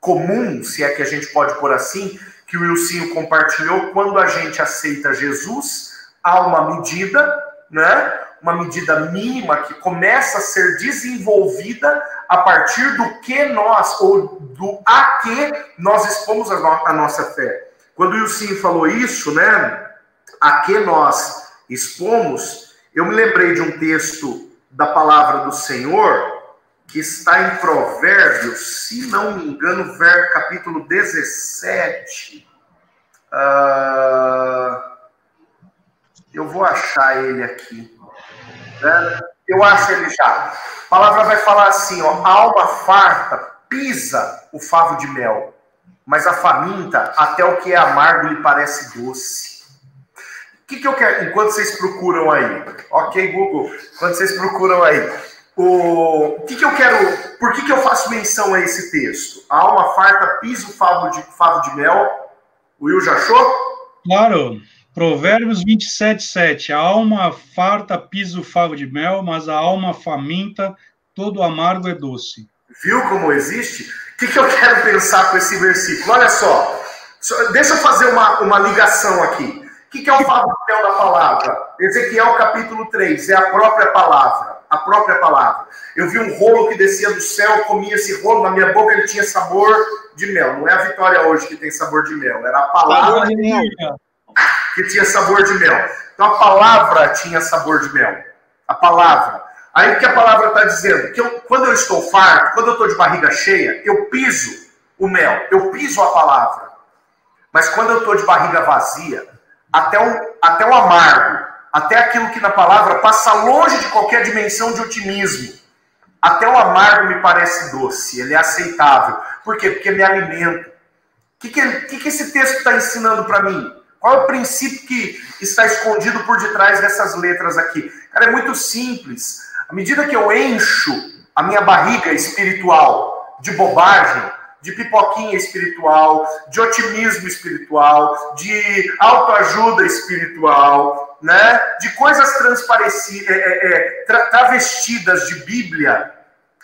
comum, se é que a gente pode pôr assim, que o Wilson compartilhou, quando a gente aceita Jesus, há uma medida, né? Uma medida mínima que começa a ser desenvolvida a partir do que nós, ou do a que nós expomos a, no, a nossa fé. Quando o Wilson falou isso, né? A que nós expomos, eu me lembrei de um texto da palavra do Senhor, que está em Provérbios, se não me engano, ver, capítulo 17. Uh, ah, eu vou achar ele aqui. Né? Eu acho ele já. A palavra vai falar assim: ó, a alma farta pisa o favo de mel, mas a faminta, até o que é amargo lhe parece doce. O que, que eu quero? Enquanto vocês procuram aí, ok, Google? Enquanto vocês procuram aí, o, que, que eu quero. Por que, que eu faço menção a esse texto? A alma farta pisa o favo de, favo de mel. O Will já achou? Claro. Provérbios 27, 7. A alma farta pisa o favo de mel, mas a alma faminta, todo amargo é doce. Viu como existe? O que, que eu quero pensar com esse versículo? Olha só. Deixa eu fazer uma, uma ligação aqui. O que, que é o de mel da palavra? Ezequiel capítulo 3, é a própria palavra a própria palavra. Eu vi um rolo que descia do céu, comia esse rolo, na minha boca ele tinha sabor de mel. Não é a vitória hoje que tem sabor de mel, era a palavra que tinha sabor de mel. Então a palavra tinha sabor de mel. A palavra. Aí o que a palavra está dizendo? Que eu, quando eu estou farto, quando eu estou de barriga cheia, eu piso o mel, eu piso a palavra. Mas quando eu estou de barriga vazia, até o, até o amargo, até aquilo que na palavra passa longe de qualquer dimensão de otimismo. Até o amargo me parece doce, ele é aceitável. Por quê? Porque me alimenta. O que, que, que, que esse texto está ensinando para mim? Qual é o princípio que está escondido por detrás dessas letras aqui? Cara, é muito simples. À medida que eu encho a minha barriga espiritual de bobagem, de pipoquinha espiritual, de otimismo espiritual, de autoajuda espiritual, né? de coisas transparecidas, é, é, é, tra travestidas de Bíblia,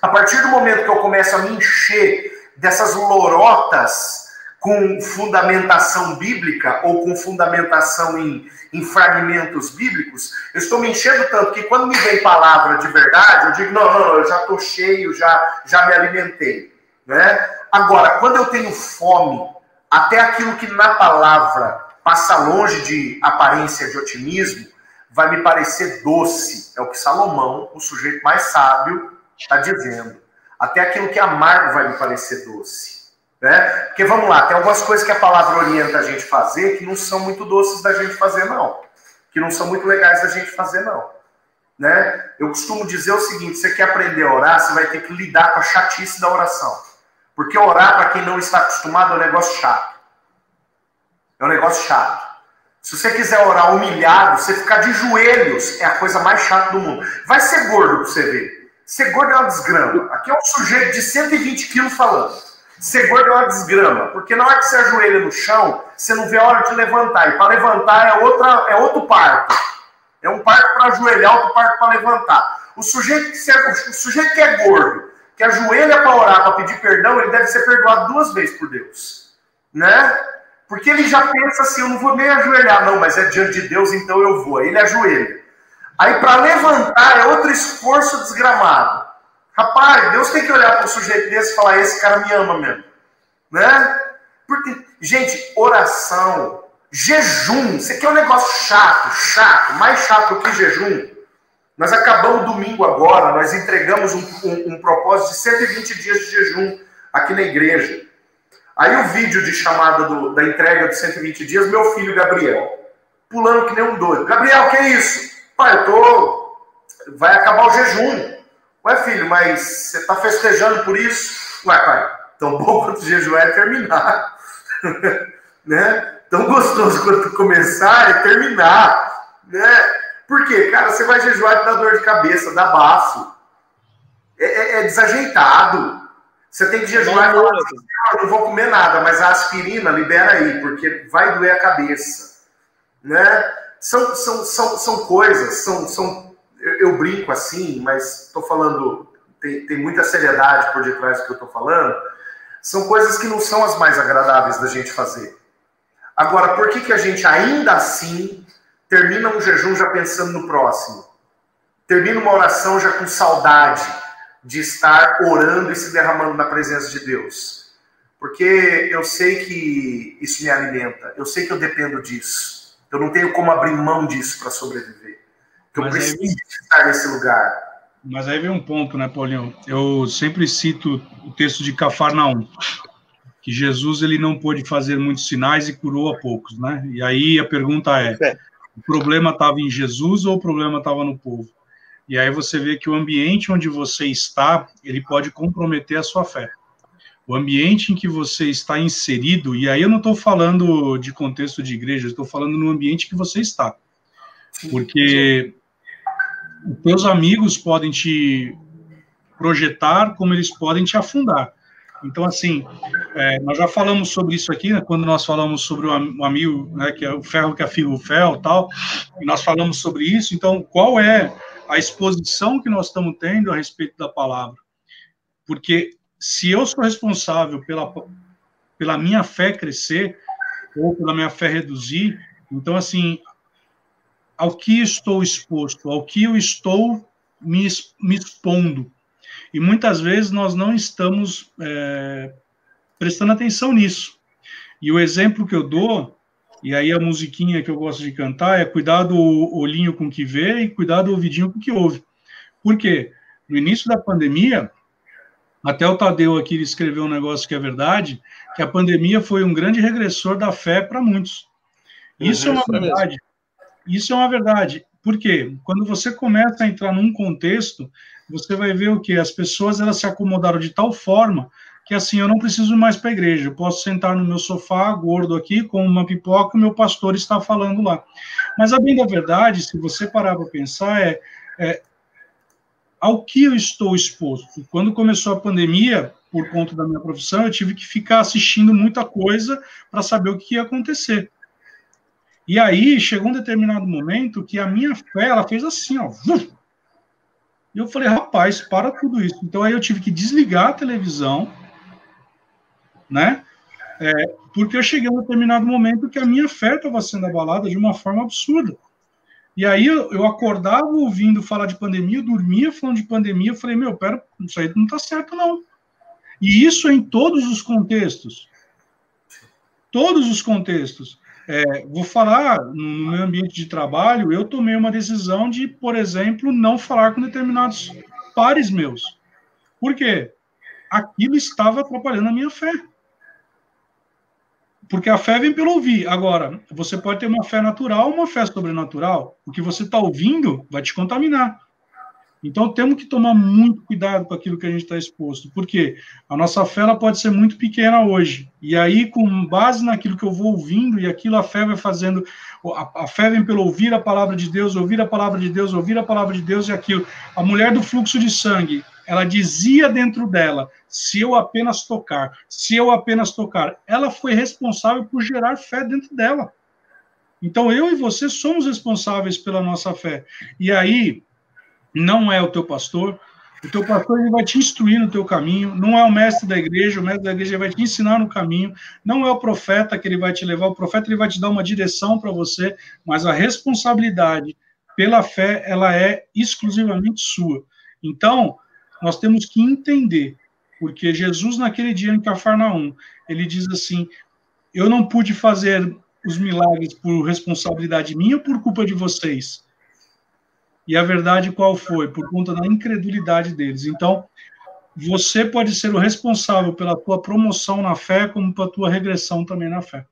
a partir do momento que eu começo a me encher dessas lorotas com fundamentação bíblica ou com fundamentação em, em fragmentos bíblicos, eu estou me enchendo tanto que quando me vem palavra de verdade, eu digo, não, não, não eu já estou cheio, já, já me alimentei. Né? Agora, quando eu tenho fome, até aquilo que na palavra passa longe de aparência de otimismo, vai me parecer doce. É o que Salomão, o sujeito mais sábio, está dizendo. Até aquilo que é amargo vai me parecer doce. Né? Porque vamos lá, tem algumas coisas que a palavra orienta a gente fazer que não são muito doces da gente fazer, não. Que não são muito legais da gente fazer, não. Né? Eu costumo dizer o seguinte: você quer aprender a orar, você vai ter que lidar com a chatice da oração. Porque orar, para quem não está acostumado, é um negócio chato. É um negócio chato. Se você quiser orar humilhado, você ficar de joelhos é a coisa mais chata do mundo. Vai ser gordo para você ver. Ser gordo é uma desgrama. Aqui é um sujeito de 120 quilos falando. Ser gordo é uma desgrama, porque na hora que você ajoelha no chão, você não vê a hora de levantar. E para levantar é, outra, é outro parto. É um parto para ajoelhar, outro parto para levantar. O sujeito, que o sujeito que é gordo, que ajoelha para orar, para pedir perdão, ele deve ser perdoado duas vezes por Deus. Né? Porque ele já pensa assim: eu não vou nem ajoelhar, não, mas é diante de Deus, então eu vou. Aí ele ajoelha. Aí para levantar é outro esforço desgramado. Rapaz, Deus tem que olhar para um sujeito desse e falar: esse cara me ama mesmo. Né? Porque, gente, oração, jejum, isso aqui é um negócio chato, chato, mais chato do que jejum. Nós acabamos domingo agora, nós entregamos um, um, um propósito de 120 dias de jejum aqui na igreja. Aí o vídeo de chamada do, da entrega de 120 dias, meu filho Gabriel, pulando que nem um doido. Gabriel, que é isso? Pai, eu tô. Vai acabar o jejum. Ué, filho, mas você está festejando por isso? Ué, pai, tão bom quanto jejuar é terminar. né? Tão gostoso quanto começar é terminar. Né? Por quê? Cara, você vai jejuar e dá dor de cabeça, dá baço. É, é, é desajeitado. Você tem que jejuar e falar assim, ah, não vou comer nada, mas a aspirina libera aí, porque vai doer a cabeça. Né? São, são, são, são coisas, são, são eu, eu brinco assim, mas estou falando, tem, tem muita seriedade por detrás do que eu estou falando, são coisas que não são as mais agradáveis da gente fazer. Agora, por que, que a gente ainda assim termina um jejum já pensando no próximo? Termina uma oração já com saudade de estar orando e se derramando na presença de Deus. Porque eu sei que isso me alimenta, eu sei que eu dependo disso. Eu não tenho como abrir mão disso para sobreviver. Eu mas preciso aí, estar nesse lugar. Mas aí vem um ponto, né, Paulinho? Eu sempre cito o texto de Cafarnaum, que Jesus ele não pôde fazer muitos sinais e curou a poucos, né? E aí a pergunta é, é. O problema estava em Jesus ou o problema estava no povo? E aí você vê que o ambiente onde você está, ele pode comprometer a sua fé. O ambiente em que você está inserido, e aí eu não estou falando de contexto de igreja, estou falando no ambiente que você está. Porque os teus amigos podem te projetar, como eles podem te afundar. Então, assim, é, nós já falamos sobre isso aqui, né, quando nós falamos sobre o amigo, né, que é o ferro que afia o fel tal, e nós falamos sobre isso. Então, qual é a exposição que nós estamos tendo a respeito da palavra? Porque se eu sou responsável pela, pela minha fé crescer, ou pela minha fé reduzir, então, assim, ao que estou exposto, ao que eu estou me, me expondo. E muitas vezes nós não estamos é, prestando atenção nisso. E o exemplo que eu dou, e aí a musiquinha que eu gosto de cantar, é cuidado o olhinho com o que vê e cuidado o ouvidinho com o que ouve. Por quê? No início da pandemia, até o Tadeu aqui escreveu um negócio que é verdade, que a pandemia foi um grande regressor da fé para muitos. Isso é uma verdade. Isso é uma verdade. Por quê? Quando você começa a entrar num contexto, você vai ver o que as pessoas elas se acomodaram de tal forma que assim eu não preciso mais para a igreja, eu posso sentar no meu sofá gordo aqui com uma pipoca o meu pastor está falando lá. Mas a bem da verdade, se você parar para pensar, é, é ao que eu estou exposto. Quando começou a pandemia, por conta da minha profissão, eu tive que ficar assistindo muita coisa para saber o que ia acontecer. E aí chegou um determinado momento que a minha fé ela fez assim, ó. E eu falei, rapaz, para tudo isso. Então aí eu tive que desligar a televisão, né? É, porque eu cheguei a um determinado momento que a minha fé estava sendo abalada de uma forma absurda. E aí eu, eu, acordava ouvindo falar de pandemia, eu dormia falando de pandemia, eu falei, meu, pera, isso aí não está certo, não. E isso em todos os contextos. Todos os contextos. É, vou falar, no meu ambiente de trabalho, eu tomei uma decisão de, por exemplo, não falar com determinados pares meus. Por quê? Aquilo estava atrapalhando a minha fé. Porque a fé vem pelo ouvir. Agora, você pode ter uma fé natural uma fé sobrenatural. O que você está ouvindo vai te contaminar. Então temos que tomar muito cuidado com aquilo que a gente está exposto, porque a nossa fé ela pode ser muito pequena hoje. E aí, com base naquilo que eu vou ouvindo, e aquilo a fé vai fazendo, a, a fé vem pelo ouvir a palavra de Deus, ouvir a palavra de Deus, ouvir a palavra de Deus e aquilo. A mulher do fluxo de sangue, ela dizia dentro dela: se eu apenas tocar, se eu apenas tocar, ela foi responsável por gerar fé dentro dela. Então eu e você somos responsáveis pela nossa fé. E aí não é o teu pastor, o teu pastor ele vai te instruir no teu caminho, não é o mestre da igreja, o mestre da igreja vai te ensinar no caminho, não é o profeta que ele vai te levar, o profeta ele vai te dar uma direção para você, mas a responsabilidade pela fé, ela é exclusivamente sua. Então, nós temos que entender, porque Jesus naquele dia em Cafarnaum, ele diz assim: eu não pude fazer os milagres por responsabilidade minha ou por culpa de vocês? E a verdade qual foi? Por conta da incredulidade deles. Então, você pode ser o responsável pela tua promoção na fé, como pela tua regressão também na fé.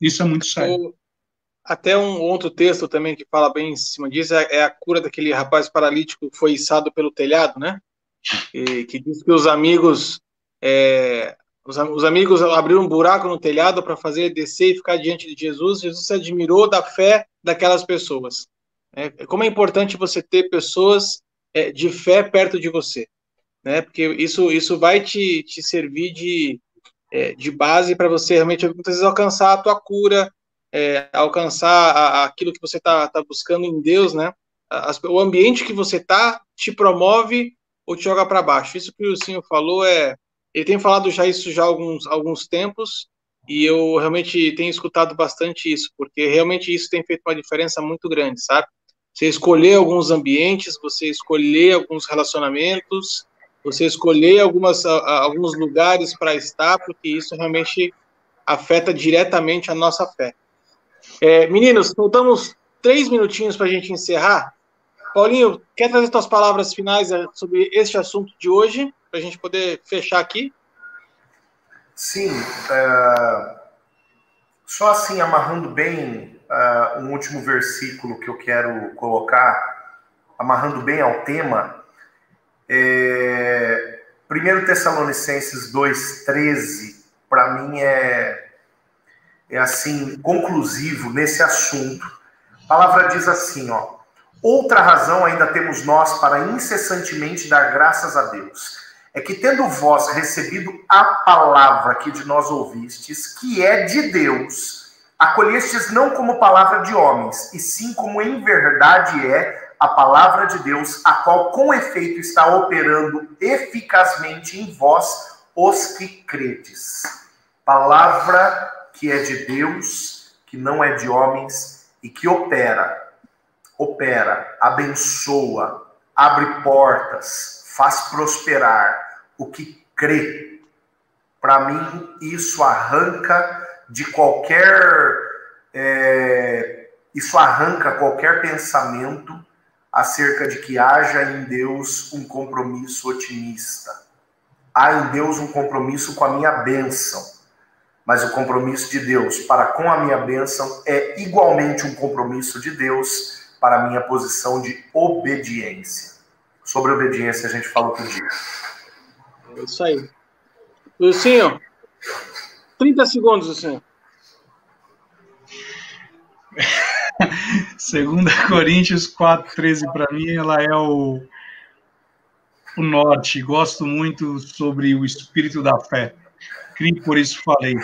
Isso é muito sério. Até um outro texto também que fala bem em cima disso é, é a cura daquele rapaz paralítico que foi içado pelo telhado, né? E, que diz que os amigos é, os, os, amigos abriram um buraco no telhado para fazer ele descer e ficar diante de Jesus. Jesus se admirou da fé daquelas pessoas. É, como é importante você ter pessoas é, de fé perto de você, né? Porque isso, isso vai te, te servir de, é, de base para você realmente muitas vezes alcançar a tua cura, é, alcançar a, aquilo que você está tá buscando em Deus, né? As, o ambiente que você está te promove ou te joga para baixo. Isso que o senhor falou é, ele tem falado já isso já há alguns alguns tempos e eu realmente tenho escutado bastante isso, porque realmente isso tem feito uma diferença muito grande, sabe? Você escolher alguns ambientes, você escolher alguns relacionamentos, você escolher algumas, alguns lugares para estar, porque isso realmente afeta diretamente a nossa fé. É, meninos, faltamos três minutinhos para a gente encerrar. Paulinho, quer trazer suas palavras finais é, sobre este assunto de hoje, para a gente poder fechar aqui? Sim. É... Só assim, amarrando bem uh, um último versículo que eu quero colocar, amarrando bem ao tema. É, 1 Tessalonicenses 2,13, para mim é, é assim, conclusivo nesse assunto. A palavra diz assim, ó. Outra razão ainda temos nós para incessantemente dar graças a Deus é que, tendo vós recebido a palavra que de nós ouvistes, que é de Deus, acolhestes não como palavra de homens, e sim como em verdade é a palavra de Deus, a qual com efeito está operando eficazmente em vós, os que credes. Palavra que é de Deus, que não é de homens e que opera, opera, abençoa, abre portas, faz prosperar o que crê. Para mim, isso arranca de qualquer. É, isso arranca qualquer pensamento acerca de que haja em Deus um compromisso otimista. Há em Deus um compromisso com a minha bênção, mas o compromisso de Deus para com a minha bênção é igualmente um compromisso de Deus para a minha posição de obediência. Sobre obediência a gente fala outro dia. É isso aí. Lucinho, 30 segundos, assim. Segunda Coríntios 4, 13 para mim, ela é o, o norte. Gosto muito sobre o espírito da fé. Crie, por isso falei.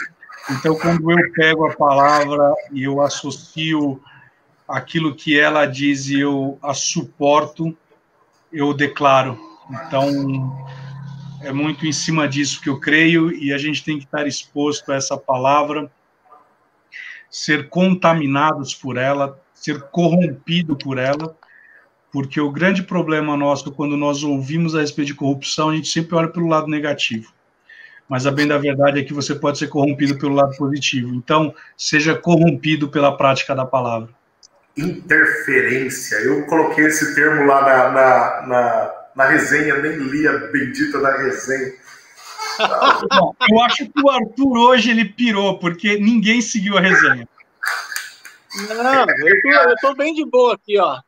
Então, quando eu pego a palavra e eu associo aquilo que ela diz e eu a suporto, eu declaro. Então, é muito em cima disso que eu creio e a gente tem que estar exposto a essa palavra, ser contaminados por ela, ser corrompido por ela, porque o grande problema nosso quando nós ouvimos a respeito de corrupção, a gente sempre olha pelo lado negativo. Mas a bem da verdade é que você pode ser corrompido pelo lado positivo. Então, seja corrompido pela prática da palavra. Interferência. Eu coloquei esse termo lá na, na, na na resenha, nem li a bendita da resenha. Bom, eu acho que o Arthur hoje ele pirou, porque ninguém seguiu a resenha. Não, eu tô, eu tô bem de boa aqui, ó.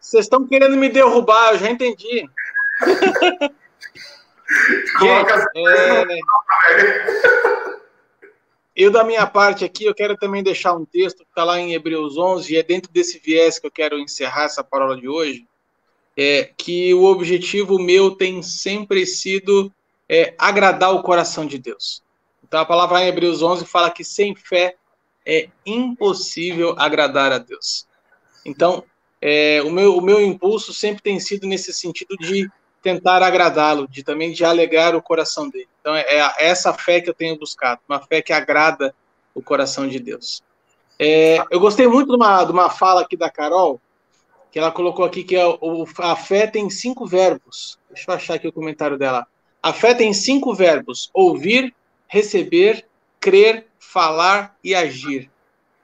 Vocês estão querendo me derrubar, eu já entendi. Gente, é... Eu, da minha parte aqui, eu quero também deixar um texto que está lá em Hebreus 11, e é dentro desse viés que eu quero encerrar essa palavra de hoje. é, que o objetivo meu tem sempre sido é, agradar o coração de Deus. Então a palavra em Hebreus 11 fala que sem fé é impossível agradar a Deus. Então, é, o, meu, o meu impulso sempre tem sido nesse sentido de tentar agradá-lo, de também de alegrar o coração dele. Então, é, é essa fé que eu tenho buscado, uma fé que agrada o coração de Deus. É, eu gostei muito de uma, de uma fala aqui da Carol, que ela colocou aqui que a, é a fé tem cinco verbos. Deixa eu achar aqui o comentário dela. A fé tem cinco verbos: ouvir, receber, crer, falar e agir.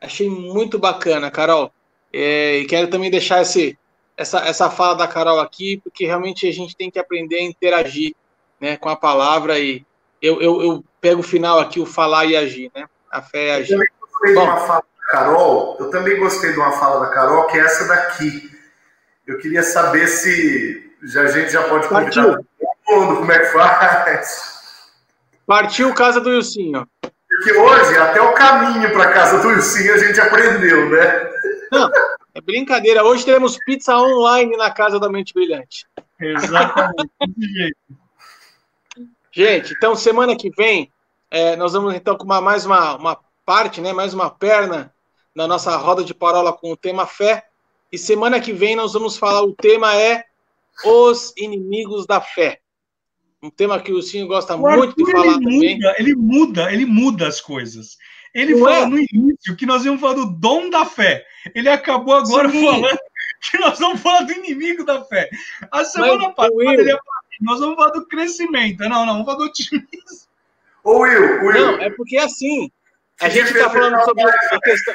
Achei muito bacana, Carol. É, e quero também deixar esse, essa, essa fala da Carol aqui, porque realmente a gente tem que aprender a interagir né, com a palavra e eu, eu, eu pego o final aqui, o falar e agir, né? A fé é agir. Eu também gostei Bom, de uma fala da Carol, eu também gostei de uma fala da Carol, que é essa daqui. Eu queria saber se já, a gente já pode convidar todo mundo, como é que faz. Partiu casa do Ilcinho. Porque hoje, até o caminho para casa do Ilcinho a gente aprendeu, né? Não, é brincadeira. Hoje teremos pizza online na casa da Mente Brilhante. Exatamente. gente, então semana que vem é, nós vamos então com uma, mais uma, uma parte, né, mais uma perna na nossa roda de parola com o tema fé. E semana que vem nós vamos falar, o tema é os inimigos da fé. Um tema que o Cinho gosta o muito de falar ele também. Muda, ele muda, ele muda as coisas. Ele Não fala é? no início que nós íamos falar do dom da fé. Ele acabou agora Sim. falando que nós vamos falar do inimigo da fé. A semana Mas, passada Will, ele ia falar, nós vamos falar do crescimento. Não, não, vamos falar do otimismo. Ô, Will, Will. Não, é porque assim, a gente está falando sobre a questão.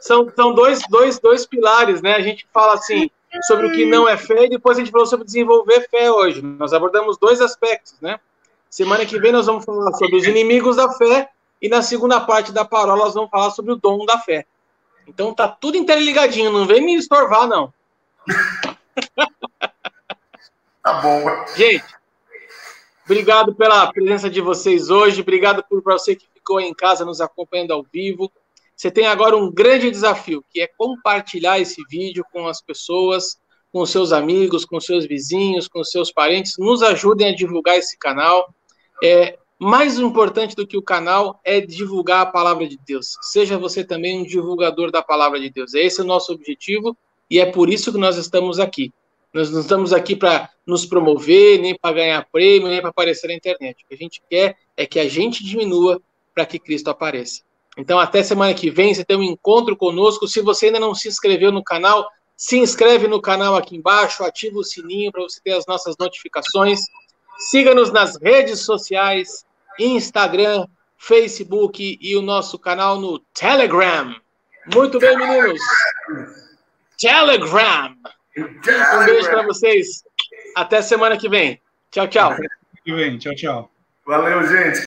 São, são dois, dois, dois pilares, né? A gente fala assim sobre o que não é fé e depois a gente falou sobre desenvolver fé hoje. Nós abordamos dois aspectos, né? Semana que vem nós vamos falar sobre os inimigos da fé e na segunda parte da parola nós vamos falar sobre o dom da fé. Então tá tudo interligadinho, não vem me estorvar, não. Tá bom. Gente, obrigado pela presença de vocês hoje, obrigado por você que ficou em casa nos acompanhando ao vivo. Você tem agora um grande desafio, que é compartilhar esse vídeo com as pessoas, com seus amigos, com seus vizinhos, com seus parentes. Nos ajudem a divulgar esse canal. É, mais importante do que o canal é divulgar a palavra de Deus. Seja você também um divulgador da palavra de Deus. Esse é o nosso objetivo e é por isso que nós estamos aqui. Nós não estamos aqui para nos promover, nem para ganhar prêmio, nem para aparecer na internet. O que a gente quer é que a gente diminua para que Cristo apareça. Então, até semana que vem, você tem um encontro conosco. Se você ainda não se inscreveu no canal, se inscreve no canal aqui embaixo, ativa o sininho para você ter as nossas notificações. Siga-nos nas redes sociais, Instagram, Facebook e o nosso canal no Telegram. Muito bem, meninos. Telegram. Um beijo para vocês. Até semana que vem. Tchau, tchau. Que vem. Tchau, tchau. Valeu, gente.